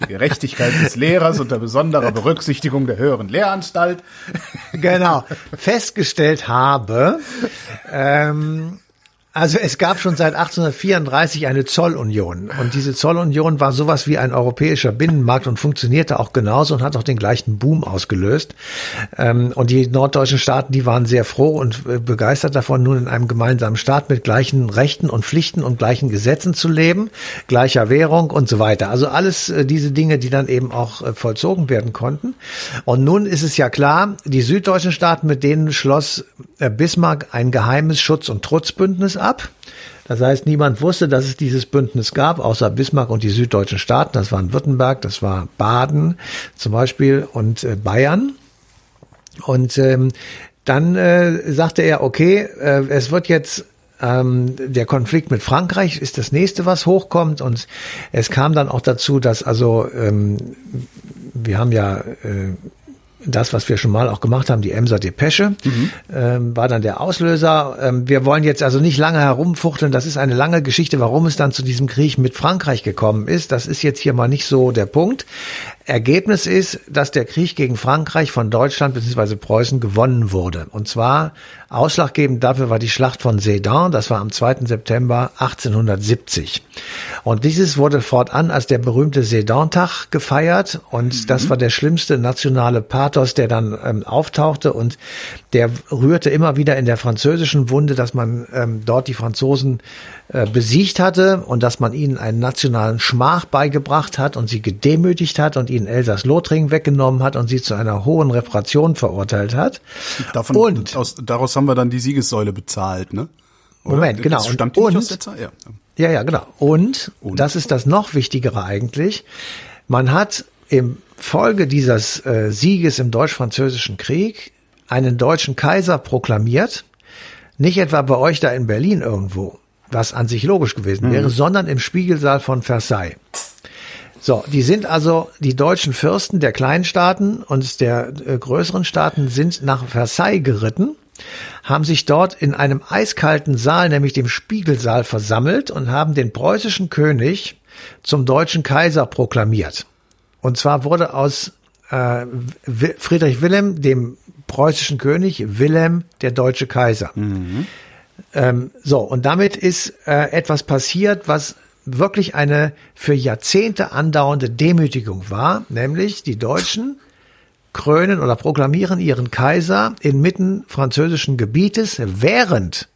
Die Gerechtigkeit des Lehrers unter besonderer Berücksichtigung der höheren Lehranstalt. Genau, festgestellt habe, ähm, also es gab schon seit 1834 eine Zollunion und diese Zollunion war sowas wie ein europäischer Binnenmarkt und funktionierte auch genauso und hat auch den gleichen Boom ausgelöst. Ähm, und die norddeutschen Staaten, die waren sehr froh und äh, begeistert davon, nun in einem gemeinsamen Staat mit gleichen Rechten und Pflichten und gleichen Gesetzen zu leben, gleicher Währung und so weiter. Also alles äh, diese Dinge, die dann eben auch äh, vollzogen werden konnten. Und nun ist es ja klar, die süddeutschen Staaten, mit denen schloss Bismarck ein geheimes Schutz- und Trutzbündnis ab ab. Das heißt, niemand wusste, dass es dieses Bündnis gab, außer Bismarck und die süddeutschen Staaten. Das waren Württemberg, das war Baden zum Beispiel und äh, Bayern. Und ähm, dann äh, sagte er, okay, äh, es wird jetzt ähm, der Konflikt mit Frankreich ist das nächste, was hochkommt. Und es kam dann auch dazu, dass also ähm, wir haben ja äh, das, was wir schon mal auch gemacht haben, die Emser Depesche, mhm. ähm, war dann der Auslöser. Ähm, wir wollen jetzt also nicht lange herumfuchteln. Das ist eine lange Geschichte, warum es dann zu diesem Krieg mit Frankreich gekommen ist. Das ist jetzt hier mal nicht so der Punkt. Ergebnis ist, dass der Krieg gegen Frankreich von Deutschland bzw. Preußen gewonnen wurde. Und zwar ausschlaggebend dafür war die Schlacht von Sedan. Das war am 2. September 1870. Und dieses wurde fortan als der berühmte Sedan-Tag gefeiert. Und mhm. das war der schlimmste nationale Pathos, der dann ähm, auftauchte. Und der rührte immer wieder in der französischen Wunde, dass man ähm, dort die Franzosen äh, besiegt hatte und dass man ihnen einen nationalen Schmach beigebracht hat und sie gedemütigt hat und ihnen Elsass-Lothringen weggenommen hat und sie zu einer hohen Reparation verurteilt hat. Davon, und aus, daraus haben wir dann die Siegessäule bezahlt, ne? Oder? Moment, genau. Das stammt die und, aus der Zeit? Ja. ja, ja, genau. Und, und, das ist das noch Wichtigere eigentlich, man hat im Folge dieses äh, Sieges im Deutsch-Französischen Krieg einen deutschen Kaiser proklamiert, nicht etwa bei euch da in Berlin irgendwo, was an sich logisch gewesen mhm. wäre, sondern im Spiegelsaal von Versailles. So, die sind also die deutschen Fürsten der Kleinstaaten und der äh, größeren Staaten sind nach Versailles geritten, haben sich dort in einem eiskalten Saal, nämlich dem Spiegelsaal, versammelt und haben den preußischen König zum deutschen Kaiser proklamiert. Und zwar wurde aus äh, Friedrich Wilhelm, dem preußischen König, Wilhelm der deutsche Kaiser. Mhm. Ähm, so, und damit ist äh, etwas passiert, was wirklich eine für Jahrzehnte andauernde Demütigung war, nämlich die Deutschen krönen oder proklamieren ihren Kaiser inmitten französischen Gebietes, während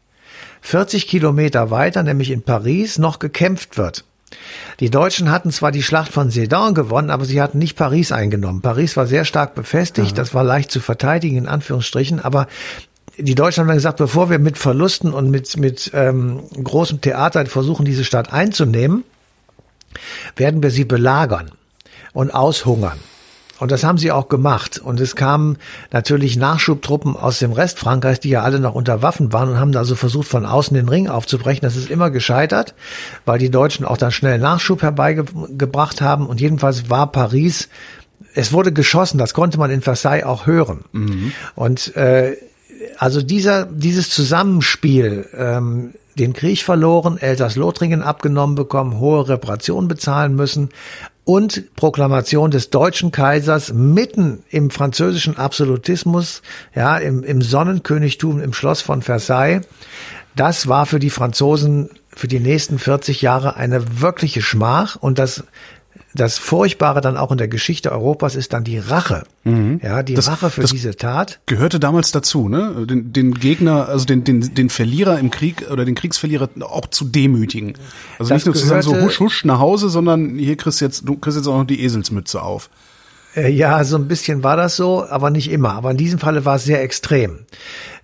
40 Kilometer weiter, nämlich in Paris, noch gekämpft wird. Die Deutschen hatten zwar die Schlacht von Sedan gewonnen, aber sie hatten nicht Paris eingenommen. Paris war sehr stark befestigt, ja. das war leicht zu verteidigen, in Anführungsstrichen, aber die Deutschen haben dann gesagt, bevor wir mit Verlusten und mit, mit ähm, großem Theater versuchen, diese Stadt einzunehmen, werden wir sie belagern und aushungern. Und das haben sie auch gemacht. Und es kamen natürlich Nachschubtruppen aus dem Rest Frankreichs, die ja alle noch unter Waffen waren und haben also versucht, von außen den Ring aufzubrechen. Das ist immer gescheitert, weil die Deutschen auch dann schnell Nachschub herbeigebracht haben. Und jedenfalls war Paris, es wurde geschossen, das konnte man in Versailles auch hören. Mhm. Und äh, also dieser, dieses Zusammenspiel, ähm, den Krieg verloren, Elsass-Lothringen abgenommen bekommen, hohe Reparationen bezahlen müssen und Proklamation des deutschen Kaisers mitten im französischen Absolutismus, ja, im, im Sonnenkönigtum im Schloss von Versailles. Das war für die Franzosen für die nächsten 40 Jahre eine wirkliche Schmach und das das Furchtbare dann auch in der Geschichte Europas ist dann die Rache. Mhm. Ja, die das, Rache für diese Tat. Gehörte damals dazu, ne? Den, den Gegner, also den, den, den Verlierer im Krieg oder den Kriegsverlierer auch zu demütigen. Also nicht nur zu sagen, so husch, husch nach Hause, sondern hier kriegst du jetzt, du kriegst jetzt auch noch die Eselsmütze auf. Äh, ja, so ein bisschen war das so, aber nicht immer. Aber in diesem Falle war es sehr extrem.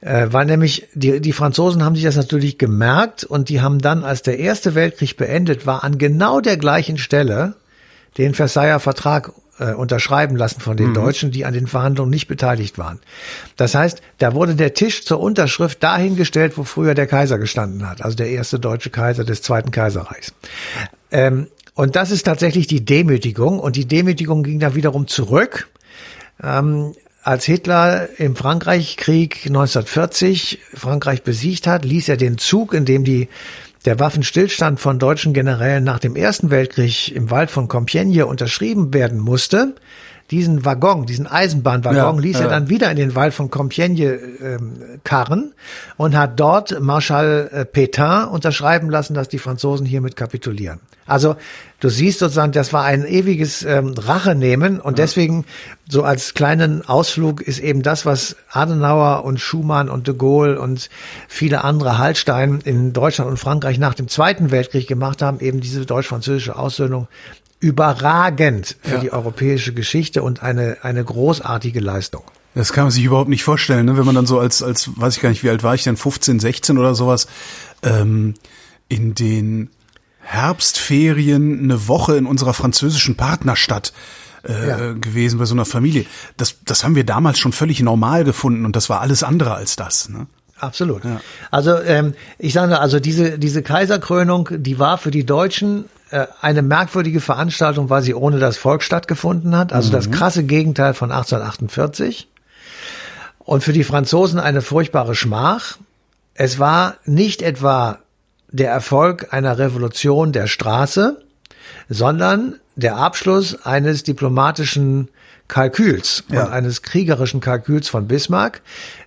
Äh, weil nämlich die, die Franzosen haben sich das natürlich gemerkt und die haben dann, als der Erste Weltkrieg beendet war, an genau der gleichen Stelle den Versailler Vertrag äh, unterschreiben lassen von den mhm. Deutschen, die an den Verhandlungen nicht beteiligt waren. Das heißt, da wurde der Tisch zur Unterschrift dahingestellt, wo früher der Kaiser gestanden hat, also der erste deutsche Kaiser des Zweiten Kaiserreichs. Ähm, und das ist tatsächlich die Demütigung. Und die Demütigung ging dann wiederum zurück. Ähm, als Hitler im Frankreich-Krieg 1940 Frankreich besiegt hat, ließ er den Zug, in dem die der Waffenstillstand von deutschen Generälen nach dem Ersten Weltkrieg im Wald von Compiègne unterschrieben werden musste, diesen Waggon, diesen Eisenbahnwaggon, ja, ließ ja. er dann wieder in den Wald von Compiègne ähm, karren und hat dort Marschall äh, Pétain unterschreiben lassen, dass die Franzosen hiermit kapitulieren. Also du siehst sozusagen, das war ein ewiges ähm, Rachenehmen und ja. deswegen so als kleinen Ausflug ist eben das, was Adenauer und Schumann und de Gaulle und viele andere Hallstein in Deutschland und Frankreich nach dem Zweiten Weltkrieg gemacht haben, eben diese deutsch-französische Aussöhnung überragend für ja. die europäische Geschichte und eine, eine großartige Leistung. Das kann man sich überhaupt nicht vorstellen, ne? wenn man dann so als, als, weiß ich gar nicht, wie alt war ich denn, 15, 16 oder sowas, ähm, in den Herbstferien eine Woche in unserer französischen Partnerstadt äh, ja. gewesen bei so einer Familie. Das, das haben wir damals schon völlig normal gefunden und das war alles andere als das. Ne? Absolut. Ja. Also ähm, ich sage, also diese diese Kaiserkrönung, die war für die Deutschen äh, eine merkwürdige Veranstaltung, weil sie ohne das Volk stattgefunden hat. Also mhm. das krasse Gegenteil von 1848. Und für die Franzosen eine furchtbare Schmach. Es war nicht etwa der Erfolg einer Revolution der Straße, sondern der Abschluss eines diplomatischen Kalküls ja. und eines kriegerischen Kalküls von Bismarck.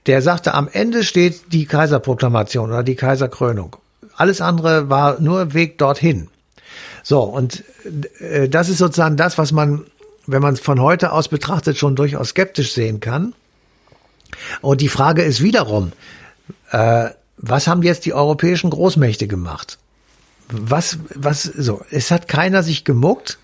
Der sagte, am Ende steht die Kaiserproklamation oder die Kaiserkrönung. Alles andere war nur Weg dorthin. So, und äh, das ist sozusagen das, was man, wenn man es von heute aus betrachtet, schon durchaus skeptisch sehen kann. Und die Frage ist wiederum, äh, was haben jetzt die europäischen Großmächte gemacht? Was, was, so, es hat keiner sich gemuckt.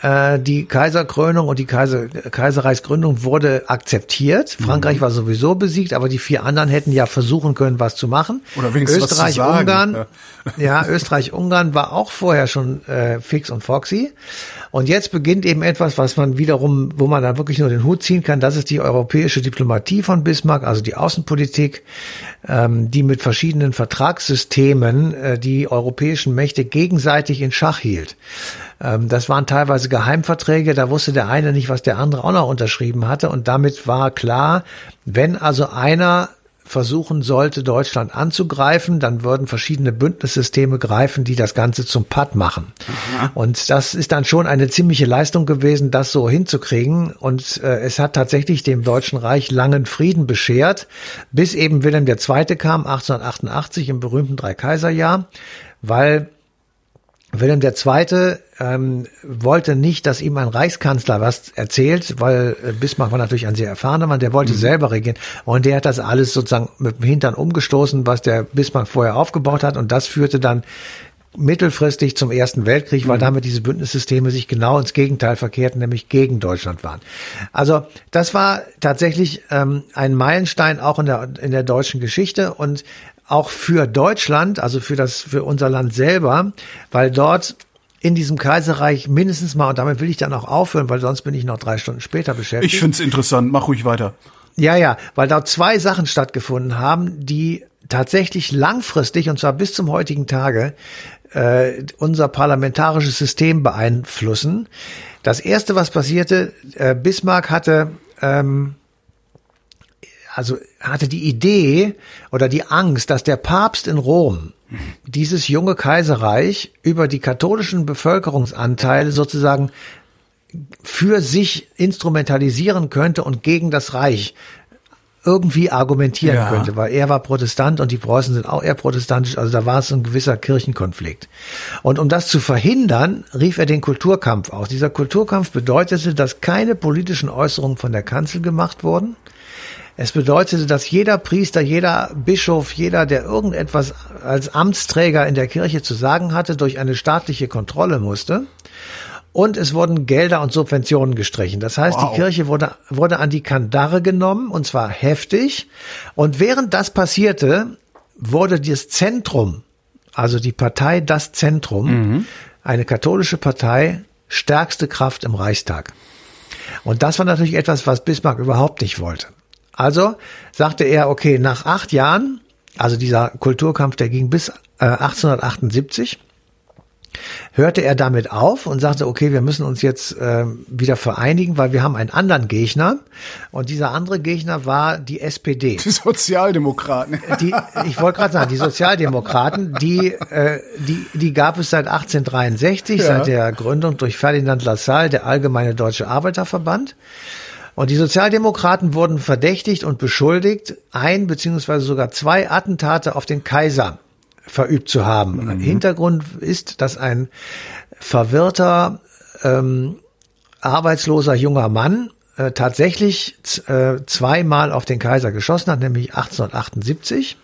Äh, die Kaiserkrönung und die Kaiser, Kaiserreichsgründung wurde akzeptiert. Mhm. Frankreich war sowieso besiegt, aber die vier anderen hätten ja versuchen können, was zu machen. Oder wenigstens Österreich, was zu sagen. Ungarn, ja, [laughs] ja Österreich, Ungarn war auch vorher schon äh, fix und foxy. Und jetzt beginnt eben etwas, was man wiederum, wo man da wirklich nur den Hut ziehen kann. Das ist die europäische Diplomatie von Bismarck, also die Außenpolitik, ähm, die mit verschiedenen Vertragssystemen äh, die europäischen Mächte gegenseitig in Schach hielt. Ähm, das waren teilweise Geheimverträge, da wusste der eine nicht, was der andere auch noch unterschrieben hatte. Und damit war klar, wenn also einer versuchen sollte, Deutschland anzugreifen, dann würden verschiedene Bündnissysteme greifen, die das Ganze zum Patt machen. Aha. Und das ist dann schon eine ziemliche Leistung gewesen, das so hinzukriegen. Und äh, es hat tatsächlich dem Deutschen Reich langen Frieden beschert, bis eben Wilhelm II. kam, 1888 im berühmten Dreikaiserjahr, weil Wilhelm II. Ähm, wollte nicht, dass ihm ein Reichskanzler was erzählt, weil äh, Bismarck war natürlich ein sehr erfahrener Mann, der wollte mhm. selber regieren. Und der hat das alles sozusagen mit dem Hintern umgestoßen, was der Bismarck vorher aufgebaut hat. Und das führte dann mittelfristig zum Ersten Weltkrieg, weil mhm. damit diese Bündnissysteme sich genau ins Gegenteil verkehrten, nämlich gegen Deutschland waren. Also das war tatsächlich ähm, ein Meilenstein auch in der, in der deutschen Geschichte und auch für Deutschland, also für das, für unser Land selber, weil dort in diesem Kaiserreich mindestens mal, und damit will ich dann auch aufhören, weil sonst bin ich noch drei Stunden später beschäftigt. Ich finde es interessant, mach ruhig weiter. Ja, ja, weil dort zwei Sachen stattgefunden haben, die tatsächlich langfristig, und zwar bis zum heutigen Tage, äh, unser parlamentarisches System beeinflussen. Das erste, was passierte, äh, Bismarck hatte ähm, also hatte die Idee oder die Angst, dass der Papst in Rom dieses junge Kaiserreich über die katholischen Bevölkerungsanteile sozusagen für sich instrumentalisieren könnte und gegen das Reich irgendwie argumentieren Ja. könnte, weil er war Protestant und die Preußen sind auch eher protestantisch, also da war es ein gewisser Kirchenkonflikt. Und um das zu verhindern, rief er den Kulturkampf aus. Dieser Kulturkampf bedeutete, dass keine politischen Äußerungen von der Kanzel gemacht wurden. Es bedeutete, dass jeder Priester, jeder Bischof, jeder, der irgendetwas als Amtsträger in der Kirche zu sagen hatte, durch eine staatliche Kontrolle musste. Und es wurden Gelder und Subventionen gestrichen. Das heißt, Wow. die Kirche wurde, wurde an die Kandare genommen, und zwar heftig. Und während das passierte, wurde das Zentrum, also die Partei Das Zentrum, eine katholische Partei, stärkste Kraft im Reichstag. Und das war natürlich etwas, was Bismarck überhaupt nicht wollte. Also sagte er, okay, nach acht Jahren, also dieser Kulturkampf, der ging bis äh, 1878, hörte er damit auf und sagte, okay, wir müssen uns jetzt äh, wieder vereinigen, weil wir haben einen anderen Gegner. Und dieser andere Gegner war die SPD [laughs] Die Sozialdemokraten. die, ich wollte gerade sagen, die Sozialdemokraten, die, äh, die, die gab es seit 1863, Ja. seit der Gründung durch Ferdinand Lassalle, der Allgemeine Deutsche Arbeiterverband. Und die Sozialdemokraten wurden verdächtigt und beschuldigt, ein beziehungsweise sogar zwei Attentate auf den Kaiser verübt zu haben. Hintergrund ist, dass ein verwirrter, ähm, arbeitsloser junger Mann äh, tatsächlich äh, zweimal auf den Kaiser geschossen hat, nämlich 1878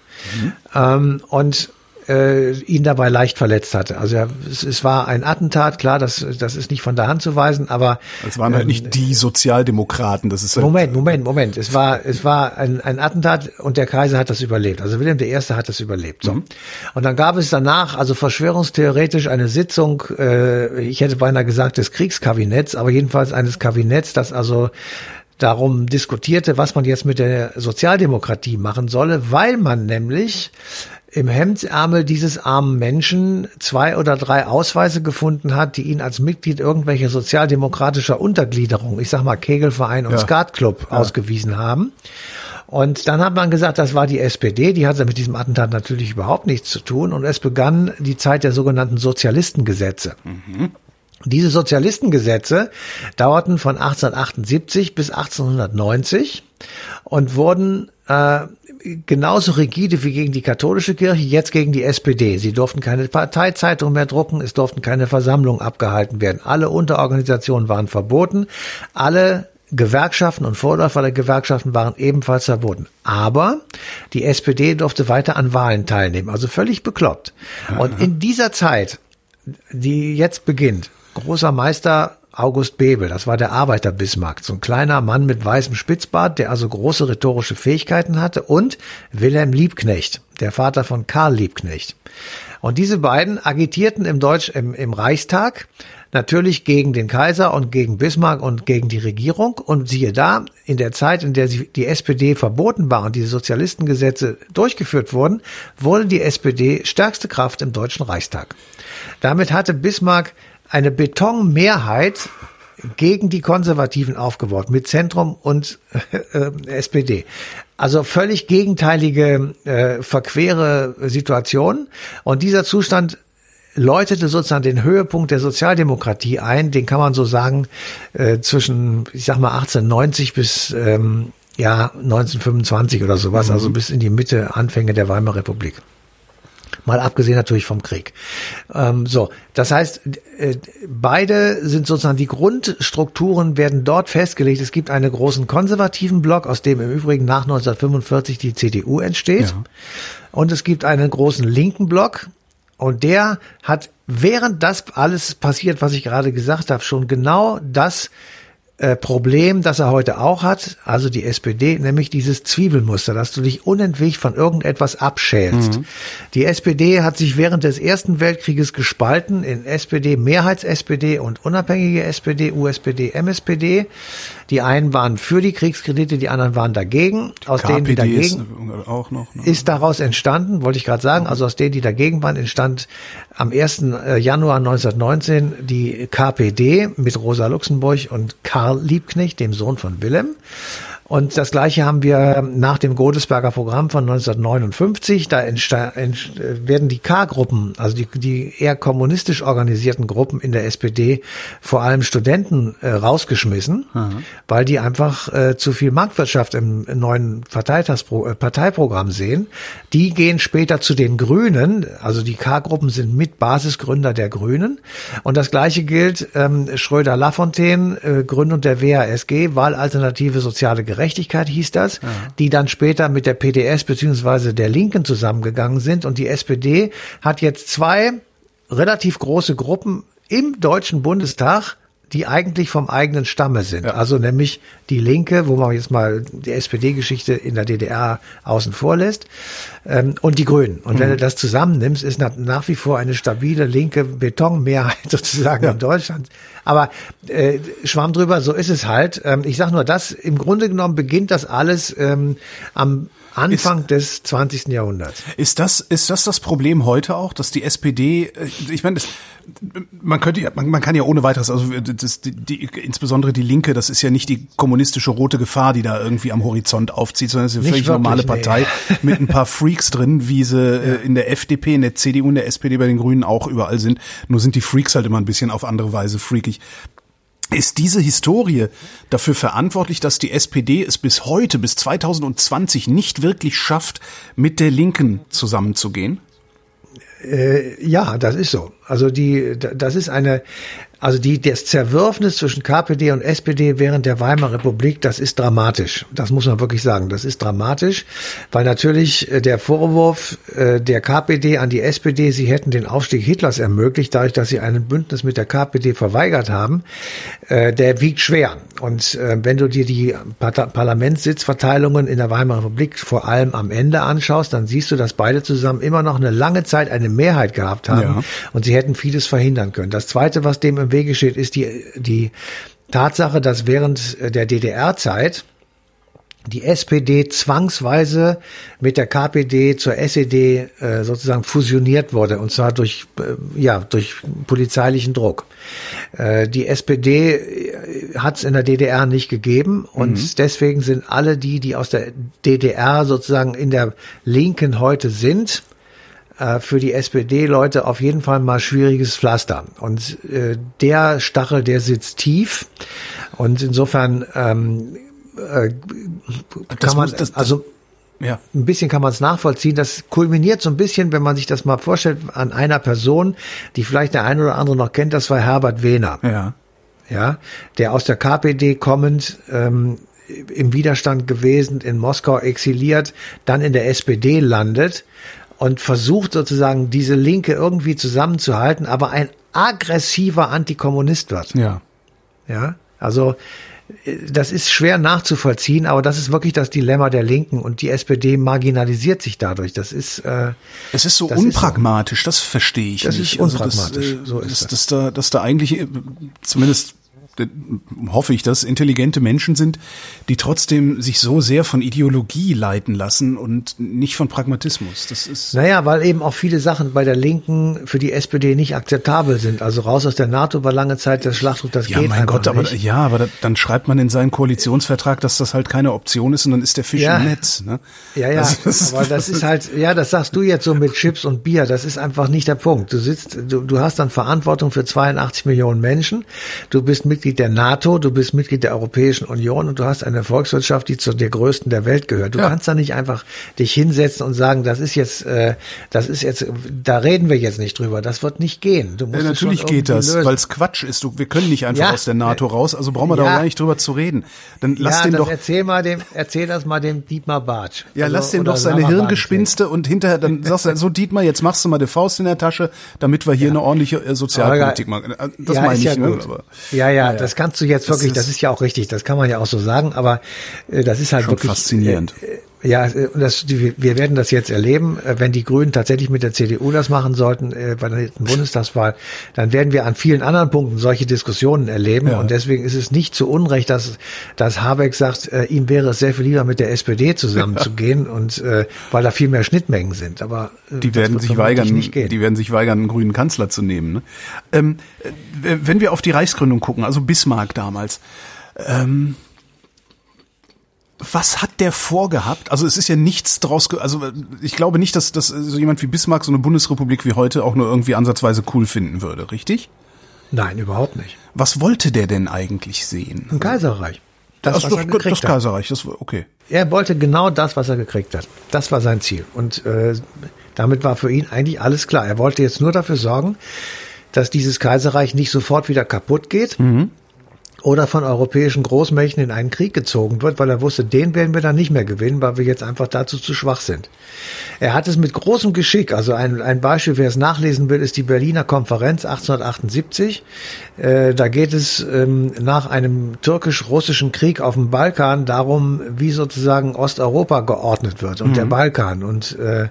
ähm, und äh, ihn dabei leicht verletzt hatte. Also er, es, es war ein Attentat, klar, das, das ist nicht von der Hand zu weisen, aber Das waren halt nicht die Sozialdemokraten, das ist halt, Moment, Moment, Moment. Es war, es war ein, ein Attentat und der Kaiser hat das überlebt. Also Wilhelm I. hat das überlebt. So. Und dann gab es danach, also verschwörungstheoretisch, eine Sitzung, äh, ich hätte beinahe gesagt, des Kriegskabinetts, aber jedenfalls eines Kabinetts, das also darum diskutierte, was man jetzt mit der Sozialdemokratie machen solle, weil man nämlich im Hemdsärmel dieses armen Menschen zwei oder drei Ausweise gefunden hat, die ihn als Mitglied irgendwelcher sozialdemokratischer Untergliederung, ich sag mal Kegelverein und Ja. Skatclub ausgewiesen haben. Und dann hat man gesagt, das war die SPD, die hatte mit diesem Attentat natürlich überhaupt nichts zu tun und es begann die Zeit der sogenannten Sozialistengesetze. Diese Sozialistengesetze dauerten von 1878 bis 1890 und wurden äh, genauso rigide wie gegen die katholische Kirche, jetzt gegen die SPD. Sie durften keine Parteizeitung mehr drucken, es durften keine Versammlungen abgehalten werden. Alle Unterorganisationen waren verboten, alle Gewerkschaften und Vorläufer der Gewerkschaften waren ebenfalls verboten. Aber die SPD durfte weiter an Wahlen teilnehmen, also völlig bekloppt. Und in dieser Zeit die jetzt beginnt. Großer Meister August Bebel, das war der Arbeiter Bismarck, so ein kleiner Mann mit weißem Spitzbart, der also große rhetorische Fähigkeiten hatte und Wilhelm Liebknecht, der Vater von Karl Liebknecht. Und diese beiden agitierten im Deutsch, im, im Reichstag natürlich gegen den Kaiser und gegen Bismarck und gegen die Regierung. Und siehe da, in der Zeit, in der die SPD verboten war und diese Sozialistengesetze durchgeführt wurden, wurde die SPD stärkste Kraft im Deutschen Reichstag. Damit hatte Bismarck eine Betonmehrheit gegen die Konservativen aufgebaut, mit Zentrum und äh, SPD. Also völlig gegenteilige, äh, verquere Situation. Und dieser Zustand läutete sozusagen den Höhepunkt der Sozialdemokratie ein, den kann man so sagen, äh, zwischen, ich sag mal, 1890 bis ähm, ja, 1925 oder sowas, also bis in die Mitte, Anfänge der Weimarer Republik. Mal abgesehen natürlich vom Krieg. Ähm, so, das heißt, äh, beide sind sozusagen die Grundstrukturen werden dort festgelegt. Es gibt einen großen konservativen Block, aus dem im Übrigen nach 1945 die CDU entsteht. Ja. Und es gibt einen großen linken Block. Und der hat, während das alles passiert, was ich gerade gesagt habe, schon genau das äh, Problem, das er heute auch hat, also die SPD, nämlich dieses Zwiebelmuster, dass du dich unentwegt von irgendetwas abschälst. Die SPD hat sich während des Ersten Weltkrieges gespalten in SPD, Mehrheits-SPD und unabhängige SPD, USPD, MSPD. Die einen waren für die Kriegskredite, die anderen waren dagegen. Aus denen, die KPD ist dagegen auch noch. Ne? ist daraus entstanden, wollte ich gerade sagen, also aus denen, die dagegen waren, entstand am 1. Januar 1919 die KPD mit Rosa Luxemburg und Karl Liebknecht, dem Sohn von Wilhelm. Und das Gleiche haben wir nach dem Godesberger Programm von 1959. Da werden die K-Gruppen, also die, die eher kommunistisch organisierten Gruppen in der SPD, vor allem Studenten äh, rausgeschmissen, mhm. weil die einfach äh, zu viel Marktwirtschaft im, im neuen Parteitagspro äh, Parteiprogramm sehen. Die gehen später zu den Grünen, also die K-Gruppen sind mit Basisgründer der Grünen. Und das Gleiche gilt ähm, Schröder-Lafontaine, äh, Gründung der WASG, Wahlalternative Soziale Gerechtigkeit hieß das, ja. die dann später mit der PDS beziehungsweise der Linken zusammengegangen sind. Und die SPD hat jetzt zwei relativ große Gruppen im Deutschen Bundestag, die eigentlich vom eigenen Stamme sind. Ja. Also nämlich die Linke, wo man jetzt mal die SPD-Geschichte in der DDR außen vor lässt, ähm, und die Grünen. Und mhm. wenn du das zusammennimmst, ist nach, nach, wie vor eine stabile linke Betonmehrheit [laughs] sozusagen ja. in Deutschland. Aber äh, Schwamm drüber, so ist es halt. Ähm, ich sage nur, das im Grunde genommen beginnt das alles ähm, am Anfang ist, des 20. Jahrhunderts. Ist das, ist das das Problem heute auch, dass die SPD, äh, ich meine, das, man könnte ja, man, man kann ja ohne weiteres, also das, die, die, insbesondere die Linke, das ist ja nicht die kommunistische rote Gefahr, die da irgendwie am Horizont aufzieht, sondern es ist eine völlig wirklich, normale Partei nee. [laughs] mit ein paar Freaks drin, wie sie äh, ja. in der FDP, in der CDU, in der SPD, bei den Grünen auch überall sind. Nur sind die Freaks halt immer ein bisschen auf andere Weise freakig. Ist diese Historie dafür verantwortlich, dass die SPD es bis heute, bis 2020 nicht wirklich schafft, mit der Linken zusammenzugehen? Äh, ja, das ist so. Also die, das ist eine, also die, das Zerwürfnis zwischen KPD und SPD während der Weimarer Republik, das ist dramatisch. Das muss man wirklich sagen. Das ist dramatisch, weil natürlich äh, der Vorwurf äh, der KPD an die SPD, sie hätten den Aufstieg Hitlers ermöglicht, dadurch, dass sie einen Bündnis mit der KPD verweigert haben, äh, der wiegt schwer. Und wenn du dir die Parlamentssitzverteilungen in der Weimarer Republik vor allem am Ende anschaust, dann siehst du, dass beide zusammen immer noch eine lange Zeit eine Mehrheit gehabt haben ja. und sie hätten vieles verhindern können. Das Zweite, was dem im Wege steht, ist die, die Tatsache, dass während der DDR-Zeit die SPD zwangsweise mit der KPD zur SED äh, sozusagen fusioniert wurde und zwar durch äh, ja durch polizeilichen Druck. Äh, die SPD äh, hat es in der DDR nicht gegeben und mhm. deswegen sind alle die, die aus der DDR sozusagen in der Linken heute sind, äh, für die SPD-Leute auf jeden Fall mal schwieriges Pflaster. Und äh, der Stachel, der sitzt tief. Und insofern ähm, äh, kann man, das, also ja. ein bisschen kann man es nachvollziehen. Das kulminiert so ein bisschen, wenn man sich das mal vorstellt, an einer Person, die vielleicht der eine oder andere noch kennt, das war Herbert Wehner. Ja. Ja, der aus der KPD kommend ähm, im Widerstand gewesen, in Moskau exiliert, dann in der SPD landet und versucht sozusagen diese Linke irgendwie zusammenzuhalten, aber ein aggressiver Antikommunist wird. Ja. Ja, also das ist schwer nachzuvollziehen, aber das ist wirklich das Dilemma der Linken und die SPD marginalisiert sich dadurch. Das ist äh, es ist so unpragmatisch, ist so. das verstehe ich das nicht. Ist unpragmatisch. Also das, äh, so ist das, dass da dass da eigentlich äh, zumindest hoffe ich, dass intelligente Menschen sind, die trotzdem sich so sehr von Ideologie leiten lassen und nicht von Pragmatismus. Das ist naja, weil eben auch viele Sachen bei der Linken für die SPD nicht akzeptabel sind. Also raus aus der NATO war lange Zeit das Schlachtruck, das ja, geht mein Gott, aber ja, aber da, dann schreibt man in seinen Koalitionsvertrag, dass das halt keine Option ist und dann ist der Fisch ja. im Netz. Ne? Ja, ja, also das, aber das ist halt, ja, das sagst du jetzt so mit Chips und Bier. Das ist einfach nicht der Punkt. Du sitzt, du, du hast dann Verantwortung für 82 Millionen Menschen. Du bist mit Mitglied der NATO, du bist Mitglied der Europäischen Union und du hast eine Volkswirtschaft, die zu der größten der Welt gehört. Du ja. kannst da nicht einfach dich hinsetzen und sagen, das ist jetzt, äh, das ist jetzt, da reden wir jetzt nicht drüber. Das wird nicht gehen. Du musst ja, natürlich geht das, weil es Quatsch ist. Du, wir können nicht einfach ja. aus der NATO raus, also brauchen wir da auch gar nicht drüber zu reden. Dann lass den doch. Erzähl mal dem, erzähl das mal dem Dietmar Bartsch. Ja, also, lass den doch seine Hirngespinste und hinterher dann sagst du so Dietmar, jetzt machst du mal die Faust in der Tasche, damit wir hier eine ordentliche äh, Sozialpolitik machen. Das meine ich. Ne? ja, ja, das kannst du jetzt wirklich, das ist ja auch richtig, das kann man ja auch so sagen, aber äh, das ist halt wirklich faszinierend. Äh, ja, äh, das, wir werden das jetzt erleben, äh, wenn die Grünen tatsächlich mit der CDU das machen sollten äh, bei der nächsten Bundestagswahl, dann werden wir an vielen anderen Punkten solche Diskussionen erleben. Ja. Und deswegen ist es nicht zu Unrecht, dass, dass Habeck sagt, ihm wäre es sehr viel lieber mit der SPD zusammenzugehen [laughs] und äh, weil da viel mehr Schnittmengen sind. Aber die werden sich weigern, die werden sich weigern, einen grünen Kanzler zu nehmen. Ne? Ähm, wenn wir auf die Reichsgründung gucken, also Bismarck damals. Ähm, was hat der vorgehabt? Also es ist ja nichts draus, also ich glaube nicht, dass, dass so jemand wie Bismarck so eine Bundesrepublik wie heute auch nur irgendwie ansatzweise cool finden würde, richtig? Nein, überhaupt nicht. Was wollte der denn eigentlich sehen? Ein Kaiserreich. Das, das, was er gekriegt das. Kaiserreich, das war okay. Er wollte genau das, was er gekriegt hat. Das war sein Ziel. Und äh, damit war für ihn eigentlich alles klar. Er wollte jetzt nur dafür sorgen, dass dieses Kaiserreich nicht sofort wieder kaputt geht oder von europäischen Großmächten in einen Krieg gezogen wird, weil er wusste, den werden wir dann nicht mehr gewinnen, weil wir jetzt einfach dazu zu schwach sind. Er hat es mit großem Geschick, also ein, ein Beispiel, wer es nachlesen will, ist die Berliner Konferenz 1878. Äh, da geht es ähm, nach einem türkisch-russischen Krieg auf dem Balkan darum, wie sozusagen Osteuropa geordnet wird und der Balkan und äh,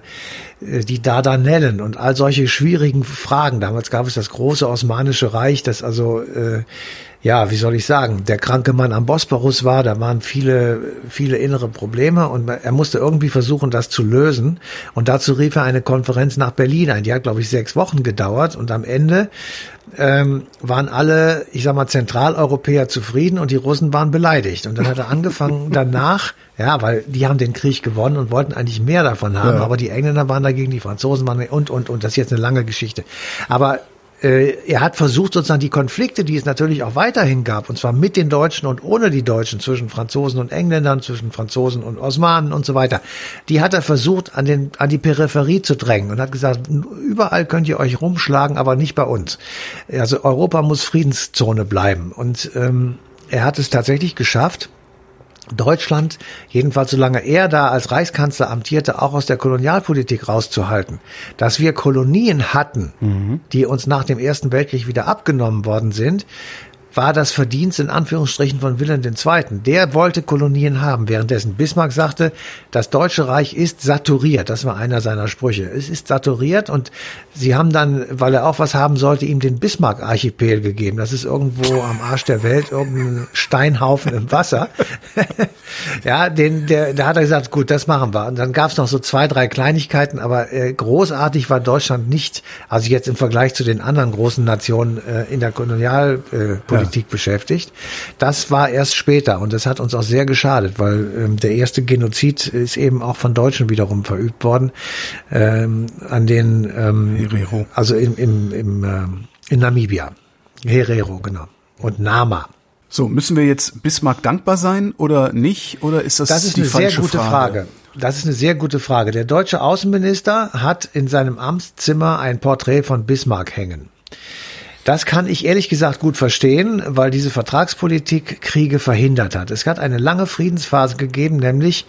die Dardanellen und all solche schwierigen Fragen. Damals gab es das große Osmanische Reich, das also äh, ja, wie soll ich sagen, der kranke Mann am Bosporus war, da waren viele, viele innere Probleme und er musste irgendwie versuchen, das zu lösen. Und dazu rief er eine Konferenz nach Berlin ein. Die hat, glaube ich, sechs Wochen gedauert und am Ende ähm, waren alle, ich sag mal, Zentraleuropäer zufrieden und die Russen waren beleidigt. Und dann hat er angefangen [laughs] danach, ja, weil die haben den Krieg gewonnen und wollten eigentlich mehr davon haben, Ja. aber die Engländer waren dagegen, die Franzosen waren und, und, und, das ist jetzt eine lange Geschichte. Aber er hat versucht, sozusagen die Konflikte, die es natürlich auch weiterhin gab, und zwar mit den Deutschen und ohne die Deutschen, zwischen Franzosen und Engländern, zwischen Franzosen und Osmanen und so weiter, die hat er versucht, an, den, an die Peripherie zu drängen und hat gesagt, überall könnt ihr euch rumschlagen, aber nicht bei uns. Also Europa muss Friedenszone bleiben. Und ähm, er hat es tatsächlich geschafft, Deutschland, jedenfalls solange er da als Reichskanzler amtierte, auch aus der Kolonialpolitik rauszuhalten. Dass wir Kolonien hatten, die uns nach dem Ersten Weltkrieg wieder abgenommen worden sind, war das Verdienst in Anführungsstrichen von Wilhelm II. Der wollte Kolonien haben, währenddessen Bismarck sagte, das Deutsche Reich ist saturiert. Das war einer seiner Sprüche. Es ist saturiert und sie haben dann, weil er auch was haben sollte, ihm den Bismarck-Archipel gegeben. Das ist irgendwo am Arsch der Welt, irgendein Steinhaufen im Wasser. [laughs] ja, den, der, da hat er gesagt, gut, das machen wir. Und dann gab es noch so zwei, drei Kleinigkeiten, aber äh, großartig war Deutschland nicht, also jetzt im Vergleich zu den anderen großen Nationen äh, in der Kolonialpolitik äh, Politik beschäftigt. Das war erst später und das hat uns auch sehr geschadet, weil ähm, der erste Genozid ist eben auch von Deutschen wiederum verübt worden ähm, an den ähm, Herero. also im, im, im ähm, in Namibia. Herero, genau. Und Nama. So, müssen wir jetzt Bismarck dankbar sein oder nicht? Oder ist das, Das ist die eine sehr falsche gute Frage. Das ist eine sehr gute Frage. Der deutsche Außenminister hat in seinem Amtszimmer ein Porträt von Bismarck hängen. Das kann ich ehrlich gesagt gut verstehen, weil diese Vertragspolitik Kriege verhindert hat. Es hat eine lange Friedensphase gegeben, nämlich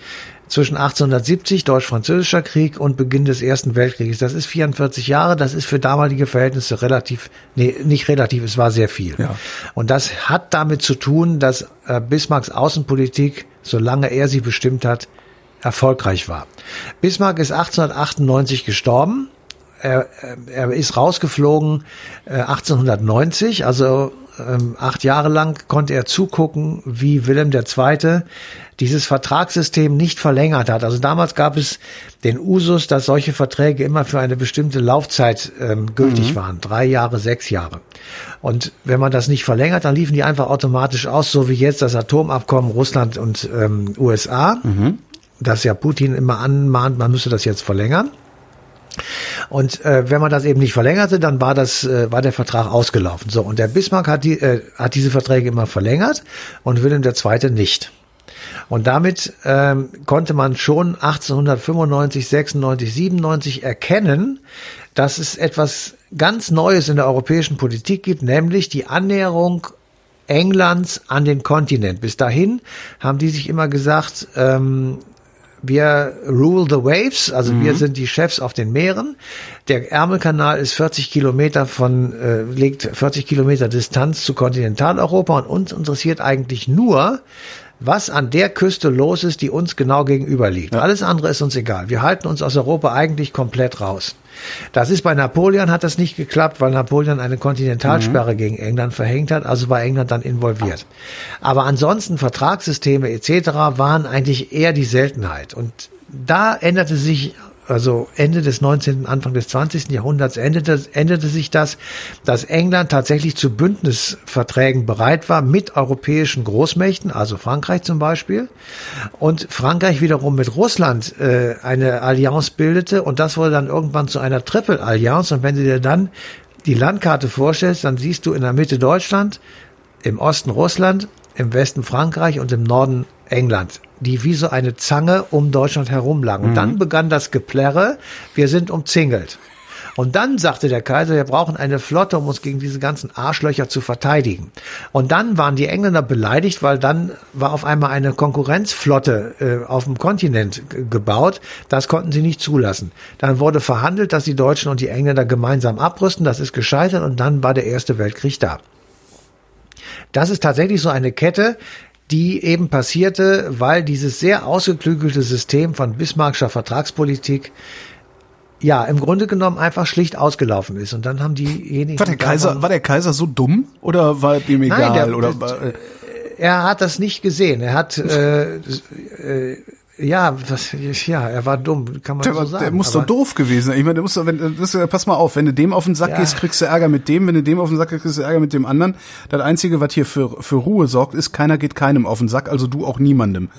zwischen 1870, Deutsch-Französischer Krieg und Beginn des Ersten Weltkrieges. Das ist 44 Jahre, das ist für damalige Verhältnisse relativ, nee, nicht relativ, es war sehr viel. Ja. Und das hat damit zu tun, dass äh, Bismarcks Außenpolitik, solange er sie bestimmt hat, erfolgreich war. Bismarck ist 1898 gestorben. Er, er ist rausgeflogen äh, 1890, also ähm, acht Jahre lang konnte er zugucken, wie Wilhelm II. dieses Vertragssystem nicht verlängert hat. Also damals gab es den Usus, dass solche Verträge immer für eine bestimmte Laufzeit ähm, gültig waren. Drei Jahre, sechs Jahre. Und wenn man das nicht verlängert, dann liefen die einfach automatisch aus, so wie jetzt das Atomabkommen Russland und ähm, USA, das ja Putin immer anmahnt, man müsse das jetzt verlängern. Und äh, wenn man das eben nicht verlängerte, dann war das äh, war der Vertrag ausgelaufen. So und der Bismarck hat die äh, hat diese Verträge immer verlängert und Wilhelm II. nicht. Und damit ähm, konnte man schon 1895, 96, 97 erkennen, dass es etwas ganz Neues in der europäischen Politik gibt, nämlich die Annäherung Englands an den Kontinent. Bis dahin haben die sich immer gesagt, ähm, wir rule the waves, also wir sind die Chefs auf den Meeren. Der Ärmelkanal ist 40 Kilometer von, äh, legt 40 Kilometer Distanz zu Kontinentaleuropa und uns interessiert eigentlich nur, was an der Küste los ist, die uns genau gegenüber liegt. Alles andere ist uns egal. Wir halten uns aus Europa eigentlich komplett raus. Das ist bei Napoleon hat das nicht geklappt, weil Napoleon eine Kontinentalsperre gegen England verhängt hat, also war England dann involviert. Aber ansonsten Vertragssysteme etc. waren eigentlich eher die Seltenheit. Und da änderte sich also Ende des 19., Anfang des 20. Jahrhunderts endete, endete sich das, dass England tatsächlich zu Bündnisverträgen bereit war mit europäischen Großmächten, also Frankreich zum Beispiel, und Frankreich wiederum mit Russland äh, eine Allianz bildete und das wurde dann irgendwann zu einer Triple-Allianz und wenn du dir dann die Landkarte vorstellst, dann siehst du in der Mitte Deutschland, im Osten Russland, im Westen Frankreich und im Norden England, die wie so eine Zange um Deutschland herum lagen. Und dann begann das Geplärre, wir sind umzingelt. Und dann sagte der Kaiser, wir brauchen eine Flotte, um uns gegen diese ganzen Arschlöcher zu verteidigen. Und dann waren die Engländer beleidigt, weil dann war auf einmal eine Konkurrenzflotte äh, auf dem Kontinent gebaut. Das konnten sie nicht zulassen. Dann wurde verhandelt, dass die Deutschen und die Engländer gemeinsam abrüsten. Das ist gescheitert und dann war der Erste Weltkrieg da. Das ist tatsächlich so eine Kette, die eben passierte, weil dieses sehr ausgeklügelte System von Bismarckscher Vertragspolitik ja, im Grunde genommen einfach schlicht ausgelaufen ist. Und dann haben diejenigen. War der Kaiser, war der Kaiser so dumm oder war ihm egal? Nein, der, oder, äh, er hat das nicht gesehen. Er hat äh, äh, ja, was, ja, er war dumm, kann man der, so sagen. der muss doch doof gewesen sein. Ich meine, der muss doch, wenn, das, pass mal auf, wenn du dem auf den Sack Ja. gehst, kriegst du Ärger mit dem, wenn du dem auf den Sack gehst, kriegst du Ärger mit dem anderen. Das Einzige, was hier für, für Ruhe sorgt, ist, keiner geht keinem auf den Sack, also du auch niemandem.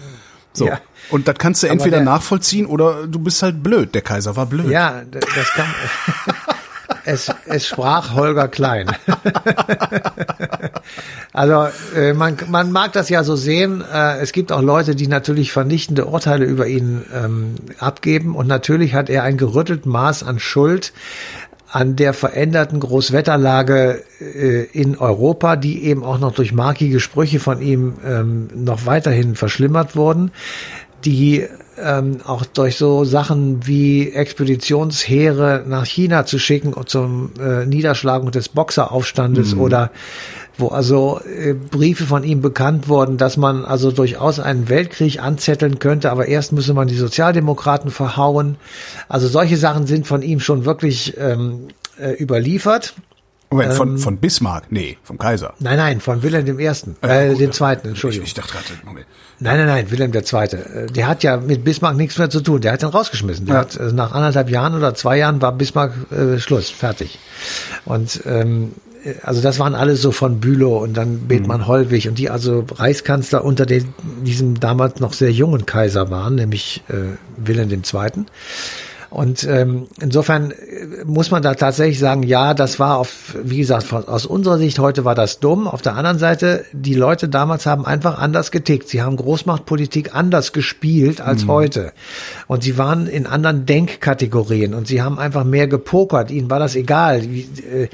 So. Ja. Und das kannst du Aber entweder der- nachvollziehen oder du bist halt blöd. Der Kaiser war blöd. Ja, das kann. [laughs] es, es sprach Holger Klein. [laughs] also äh, man, man mag das ja so sehen. Äh, es gibt auch Leute, die natürlich vernichtende Urteile über ihn ähm, abgeben. Und natürlich hat er ein gerüttelt Maß an Schuld an der veränderten Großwetterlage äh, in Europa, die eben auch noch durch markige Sprüche von ihm ähm, noch weiterhin verschlimmert wurden, die ähm, auch durch so Sachen wie Expeditionsheere nach China zu schicken und zum äh, Niederschlagung des Boxeraufstandes oder wo also äh, Briefe von ihm bekannt wurden, dass man also durchaus einen Weltkrieg anzetteln könnte, aber erst müsse man die Sozialdemokraten verhauen. Also solche Sachen sind von ihm schon wirklich ähm, äh, überliefert. Moment, von, Ähm, von Bismarck? Nee, vom Kaiser. Nein, nein, von Wilhelm Ersten, Äh, äh, gut, dem. Zweiten, Ich, Entschuldigung. ich dachte gerade, Moment. Nein, nein, nein, Wilhelm Zweite. Äh, Der hat ja mit Bismarck nichts mehr zu tun. Der hat ihn rausgeschmissen. Der Ja. hat äh, nach anderthalb Jahren oder zwei Jahren war Bismarck äh, Schluss, fertig. Und ähm, äh, also das waren alle so von Bülow und dann Mhm. Bethmann Hollwig und die also Reichskanzler unter den, diesem damals noch sehr jungen Kaiser waren, nämlich äh, Wilhelm Zweiten. Und ähm, insofern äh, muss man da tatsächlich sagen, ja, das war auf, wie gesagt, von, aus unserer Sicht heute war das dumm. Auf der anderen Seite, die Leute damals haben einfach anders getickt. Sie haben Großmachtpolitik anders gespielt als heute. Und sie waren in anderen Denkkategorien und sie haben einfach mehr gepokert. Ihnen war das egal. Wie, äh,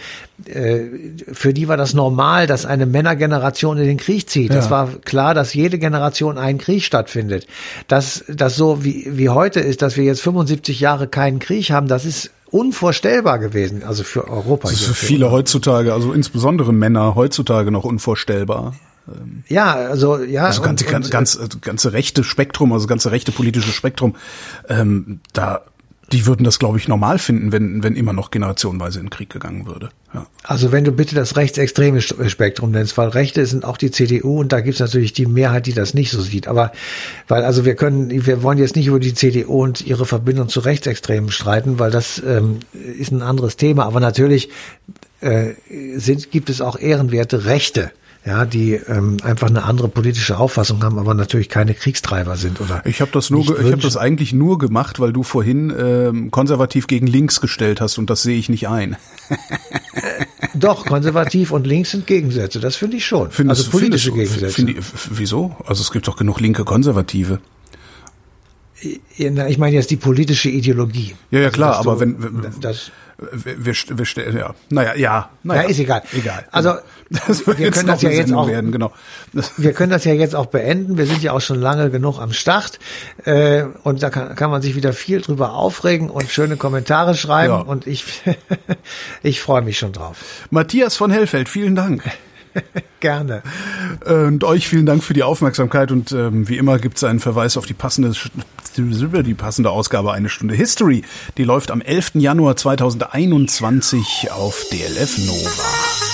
für die war das normal, dass eine Männergeneration in den Krieg zieht. Das Ja. war klar, dass jede Generation einen Krieg stattfindet. Dass das so wie, wie heute ist, dass wir jetzt 75 Jahre keinen Krieg haben, das ist unvorstellbar gewesen, also für Europa. Das ist für viele heutzutage, also insbesondere Männer heutzutage noch unvorstellbar. Ja, also ja. Also ganze, und, und, ganz, ganz, ganze rechte Spektrum, also ganze rechte politische Spektrum, ähm, da, die würden das, glaube ich, normal finden, wenn, wenn immer noch generationenweise in den Krieg gegangen würde. Ja. Also wenn du bitte das rechtsextreme Spektrum nennst, weil Rechte sind auch die CDU und da gibt's natürlich die Mehrheit, die das nicht so sieht. Aber weil also wir können, wir wollen jetzt nicht über die CDU und ihre Verbindung zu Rechtsextremen streiten, weil das ähm, ist ein anderes Thema. Aber natürlich äh, sind, gibt es auch ehrenwerte Rechte. Ja, die ähm, einfach eine andere politische Auffassung haben, aber natürlich keine Kriegstreiber sind oder. Ich habe das nur, ich habe das eigentlich nur gemacht, weil du vorhin ähm, konservativ gegen links gestellt hast und das sehe ich nicht ein. Doch, konservativ und links sind Gegensätze, das finde ich schon. Findest also du- politische findest du- Gegensätze. Find, wieso? Also es gibt doch genug linke Konservative. Ich meine jetzt die politische Ideologie. Ja, ja, klar, Also, aber dass wenn- du- wenn- das, Wir, wir, wir ja, naja, ja, naja, ja, ist egal. Egal. Also wird wir können das ja jetzt auch, werden, genau. Wir können das ja jetzt auch beenden. Wir sind ja auch schon lange genug am Start äh, und da kann, kann man sich wieder viel drüber aufregen und schöne Kommentare schreiben Ja. und ich [laughs] ich freue mich schon drauf. Matthias von Hellfeld, vielen Dank. [laughs] Gerne. Und euch vielen Dank für die Aufmerksamkeit und ähm, wie immer gibt es einen Verweis auf die passende die passende Ausgabe eine Stunde History. Die läuft am 11. Januar 2021 auf DLF Nova.